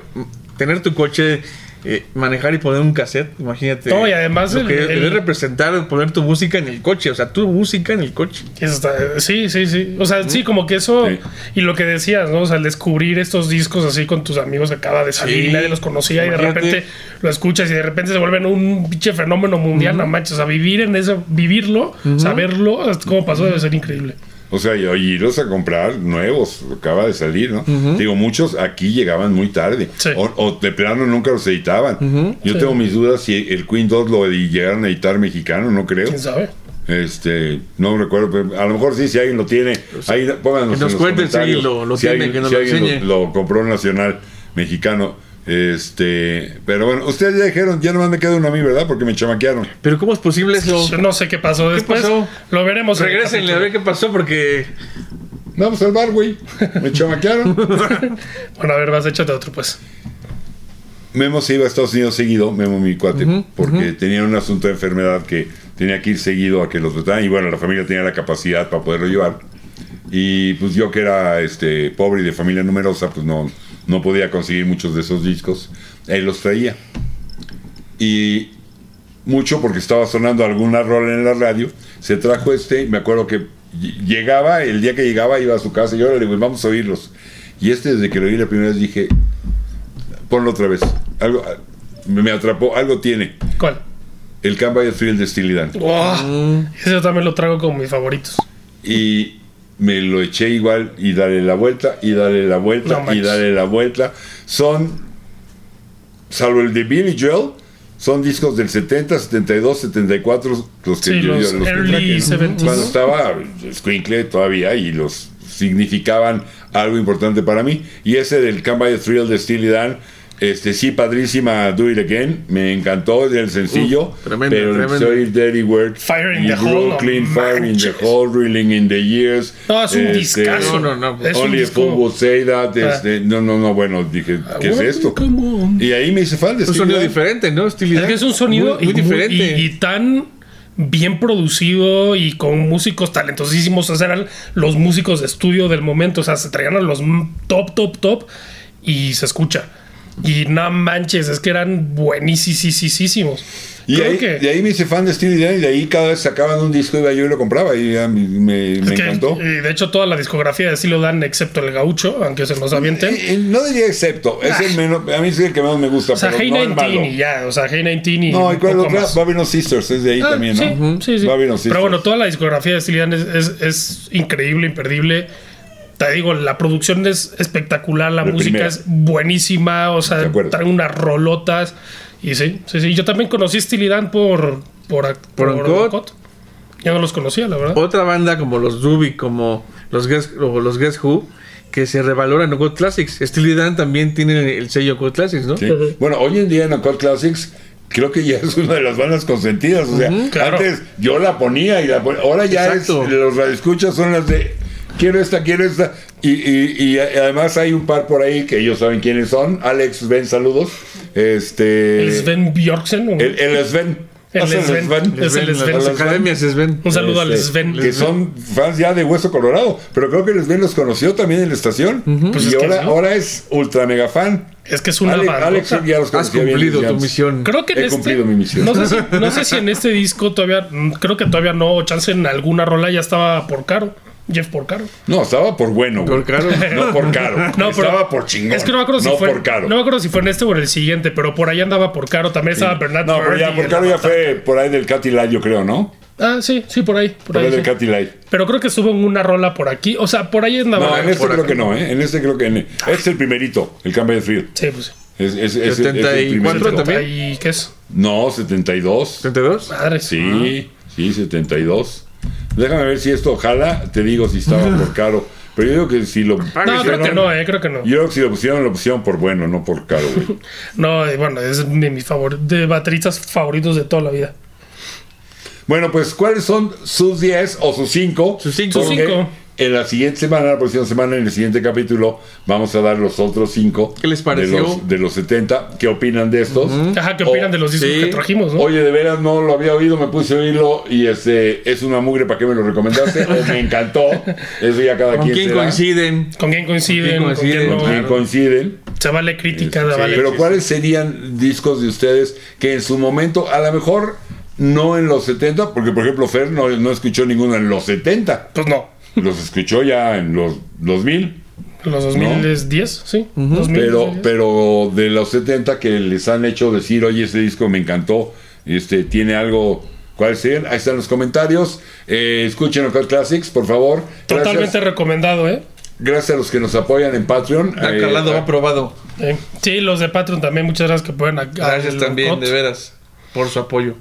S2: Tener tu coche, eh, manejar y poner un cassette, imagínate.
S3: No, y además
S2: lo
S3: el-
S2: que
S3: el-
S2: debe representar poner tu música en el coche, o sea, tu música en el coche.
S3: Está- sí, sí, sí. O sea, sí, como que eso.
S1: Sí.
S3: Y lo que decías, ¿no? O sea, el descubrir estos discos así con tus amigos que acaba de salir
S2: Sí.
S3: y nadie los conocía y de repente lo escuchas y de repente se vuelven un pinche fenómeno mundial, no manches. O sea, vivir en eso, vivirlo, saberlo, cómo pasó debe ser increíble.
S1: O sea, y y irlos a comprar nuevos, acaba de salir, ¿no? Digo, muchos aquí llegaban muy tarde.
S3: Sí.
S1: O, o de plano nunca los editaban. Yo
S3: Sí.
S1: tengo mis dudas si el Queen 2 lo llegaron a editar mexicano, no creo.
S3: ¿Quién sabe?
S1: Este, no recuerdo, pero a lo mejor sí, si alguien lo tiene, ahí pónganos
S2: que nos
S1: en los
S2: cuenten si lo- lo
S1: si
S2: tiene,
S1: alguien,
S2: que nos
S1: si
S2: lo,
S1: lo compró nacional mexicano. Este, pero bueno, ustedes ya dijeron, ya nomás me queda uno a mí, ¿verdad? Porque me chamaquearon.
S2: Pero ¿cómo es posible eso?
S3: Yo no sé qué pasó después.
S2: pasó?
S3: Lo veremos.
S2: Regrésenle a ver qué pasó porque
S1: Vamos al bar, güey. Me chamaquearon.
S3: Bueno, a ver, vas, échate otro, pues.
S1: Memo se iba a Estados Unidos seguido, Memo mi cuate, porque tenía un asunto de enfermedad que tenía que ir seguido a que lo trataran y bueno, la familia tenía la capacidad para poderlo llevar. Y pues yo que era este pobre y de familia numerosa, pues no, no podía conseguir muchos de esos discos. Él los traía. Y mucho porque estaba sonando alguna rola en la radio, se trajo este, me acuerdo que ll- llegaba, el día que llegaba iba a su casa y ahora le digo, vamos a oírlos. Y este desde que lo oí la primera vez dije, ponlo otra vez. Algo me atrapó, algo tiene.
S3: ¿Cuál?
S1: El Campbell Thrill de Steely Dan.
S3: Wow. Ese yo también lo traigo como mis favoritos.
S1: Y me lo eché igual y dale la vuelta y dale la vuelta
S3: No
S1: y dale la vuelta. Son, salvo el de Billy Joel, son discos del 70, 72, 74, los que
S3: Sí,
S1: yo-
S3: los
S1: los que traje, ¿no?
S3: 70s.
S1: Cuando estaba Squinkle todavía y los significaban algo importante para mí. Y ese del Campbell Thrill de Steely Dan, este sí, padrísima Do It Again, me encantó el sencillo,
S2: Uf, tremendo,
S1: pero
S2: tremendo.
S1: Soy Dirty Work
S3: Fire in the Hole,
S1: Brooklyn,
S3: no
S1: Fire in the. Hole, Reeling in the Years.
S3: No, es un
S1: este,
S3: discazo.
S2: No, no, no.
S3: Es un
S1: Only Fool would say that.
S3: Ah.
S1: este, no, no, no, bueno, dije, ¿qué es esto? Y ahí me hice fan de
S2: es un sonido diferente, ¿no?
S3: Es que es un sonido
S2: muy, diferente.
S3: Y, y tan bien producido y con músicos talentosísimos. O sea, eran los músicos de estudio del momento. O sea, se traían a los top, top, top y se escucha. Y no manches, es que eran buenísimos.
S1: Y
S3: Creo
S1: ahí,
S3: que,
S1: de ahí me hice fan de Steely Dan y de ahí cada vez sacaban un disco iba yo y lo compraba y ya me, me- me
S3: que,
S1: encantó.
S3: eh, de hecho, toda la discografía de Stilo Dan, excepto el gaucho, aunque se nos avienten.
S1: Eh, eh, no diría excepto, es el menos, a mí es el que menos me gusta,
S3: O sea,
S1: pero
S3: Hey
S1: no es
S3: 19
S1: malo.
S3: y ya, o sea, Hey 19 y.
S1: No, y cuál otra. Babylon Sisters es de ahí
S3: Ah,
S1: también,
S3: sí,
S1: ¿no?
S3: sí, sí.
S1: Babylon Sisters.
S3: Pero bueno, toda la discografía de Steely Dan es, es- es increíble, imperdible. Te digo, la producción es espectacular, la
S1: De
S3: música
S1: primera.
S3: es buenísima, o sea, traen unas rolotas. Y sí, sí, sí. Yo también conocí Steely Dan por, por,
S2: Por Uncut.
S3: Uncut. Yo no los conocía, la verdad.
S2: Otra banda como los Ruby, como los Guess, o los Guess Who, que se revaloran en God Classics. Steely Dan también tiene el sello God Classics, ¿no?
S1: Sí. Bueno, hoy en día en Occult Classics creo que ya es una de las bandas consentidas. O sea,
S3: claro.
S1: antes yo la ponía y la ponía. Ahora ya
S2: Exacto.
S1: es, los radioescuchas son las de quiero esta, quiero esta. Y, y- y además hay un par por ahí que ellos saben quiénes son. Alex Sven, saludos. Este.
S3: El Sven Bjorksen.
S1: El, el Sven.
S3: El Sven. Es el
S2: Ven,
S3: Sven.
S2: Las academias.
S3: Un saludo al
S1: Este,
S3: Sven.
S1: Que son fans ya de Hueso Colorado. Pero creo que el Sven los conoció también en la estación.
S3: Pues
S1: y
S3: es que
S1: ahora, ahora es ultra mega fan.
S3: Es que es una
S1: Alex. Alex ya los
S2: Has
S1: bien
S2: cumplido
S1: desde
S2: tu misión.
S3: Creo que en
S1: He
S3: este,
S1: cumplido mi misión.
S3: No sé, si, no sé si en este disco todavía, creo que todavía no, o chance en alguna rola ya estaba por caro. Jeff por caro.
S1: No, estaba por bueno. güey.
S2: Por caro.
S1: No por caro.
S3: No, pero-
S1: estaba por chingón.
S3: Es que no me acuerdo si
S1: no
S3: fue.
S1: por caro.
S3: No me acuerdo si fue en este o en el siguiente, pero por ahí andaba por caro. También estaba Bernard
S1: no, pero ya por caro ya
S3: batalla.
S1: fue por ahí del Cathy Light, yo creo, ¿no?
S3: Ah, sí, sí, por ahí. Por
S1: Por
S3: ahí
S1: del
S3: sí.
S1: Light.
S3: Pero creo que estuvo en una rola por aquí. O sea, por ahí andaba.
S1: No, en este creo
S2: acá.
S1: que no, ¿eh? En este creo que. en- Este es el primerito, el Campbell Field.
S3: Sí, pues sí.
S1: Es, es, es- es el
S2: 74
S1: primer-
S2: también.
S3: ¿Y qué es?
S1: No, 72.
S2: ¿32?
S3: Madre.
S1: Sí, sí, 72. Déjame ver si esto, ojalá, te digo si estaba por caro. Pero yo digo que si lo
S3: no, creo que no, eh, creo que no.
S1: Yo creo que si lo pusieron, lo pusieron por bueno, no por caro, güey.
S3: no, bueno, es de mis favor de bateristas favoritos de toda la vida.
S1: Bueno, pues, ¿cuáles son sus 10 o sus 5?
S2: Sus
S3: 5.
S1: En la siguiente semana, la próxima semana, en el siguiente capítulo, vamos a dar los otros 5.
S2: ¿Qué les pareció?
S1: De los, de los 70. ¿Qué opinan de estos?
S3: Ajá, ¿qué
S1: O-
S3: opinan de los discos
S2: sí.
S3: que trajimos, no?
S1: Oye, de veras no lo había oído, me puse a oírlo y este es una mugre, ¿para qué me lo recomendaste? O me encantó. Eso ya cada
S2: ¿Con
S1: quien
S2: quién
S1: será.
S2: coinciden?
S3: ¿Con quién coinciden?
S2: ¿Con
S3: ¿Con
S2: quién
S3: no?
S1: Con quién coinciden.
S3: Se vale crítica, se vale.
S1: pero ¿cuáles serían discos de ustedes que en su momento, a lo mejor no en los 70, porque por ejemplo Fer no, no escuchó ninguno en los 70,
S3: Pues no.
S1: Los escuchó ya en los 2000,
S3: Los 2010, sí. 2000,
S1: pero,
S3: 2010.
S1: pero de los 70 que les han hecho decir, oye, ese disco me encantó, este tiene algo... ¿Cuáles serían? Ahí están los comentarios. Eh, escuchen Ocar Classics, por favor.
S3: Totalmente
S1: Gracias,
S3: recomendado, ¿eh?
S1: gracias a los que nos apoyan en Patreon.
S2: Ha
S1: Eh,
S2: calado, ha probado.
S3: Eh, Sí, los de Patreon también, muchas gracias que pueden.
S2: Gracias también, de veras, por su apoyo.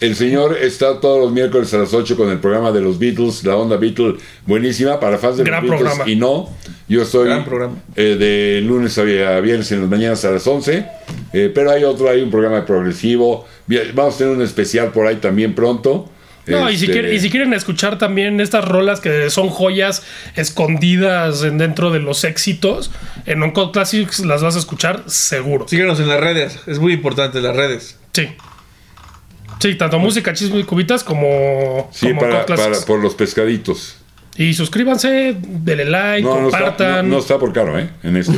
S1: El señor está todos los miércoles a las 8 con el programa de los Beatles, la onda Beatle, buenísima para fans de
S3: Gran
S1: los Beatles
S3: programa.
S1: y no. Yo estoy
S2: Gran programa.
S1: eh, de lunes a vi- a viernes en las mañanas a las 11, eh, pero hay otro, hay un programa progresivo. Vamos a tener un especial por ahí también pronto.
S3: No, y, si
S1: Este,
S3: quieren, y si quieren escuchar también estas rolas que son joyas escondidas en- dentro de los éxitos, en Uncut Classics las vas a escuchar seguro.
S2: Síganos en las redes, es muy importante las redes.
S3: Sí. Sí, tanto música, chisme y cubitas como,
S1: Sí,
S3: como
S1: para, por los pescaditos.
S3: Y suscríbanse, denle like,
S1: No, no está,
S3: compartan.
S1: no, no está por caro, ¿eh? En esto.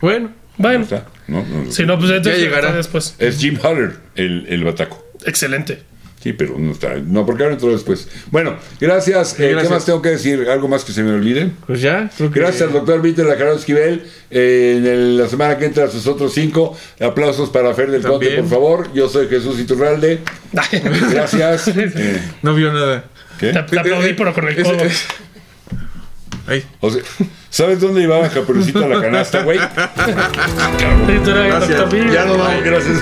S2: Bueno,
S1: No
S3: bueno,
S1: está. No, no,
S3: si no, pues entonces
S2: llegará.
S3: después.
S1: Es Jim Haller, el, el bataco.
S3: Excelente.
S1: Sí, pero no está. No, porque ahora entró después. Bueno, gracias. Eh, ¿Qué más tengo que decir? ¿Algo más que se me olvide?
S2: pues ya, creo que...
S1: Gracias al doctor Víctor Lacarado Esquivel. Eh, en el- la semana que entra, sus otros cinco. Aplausos para Fer del Conte,
S2: También.
S1: por favor. Yo soy Jesús Iturralde. Gracias. Eh,
S2: No vio nada.
S1: ¿Qué?
S3: Te, te aplaudí, pero con el codo.
S2: es- Ay,
S1: O sea, ¿Sabes dónde llevaba Caperucita la canasta, güey?
S3: Sí, tú eras
S2: Gracias.
S1: Ya no vamos, gracias.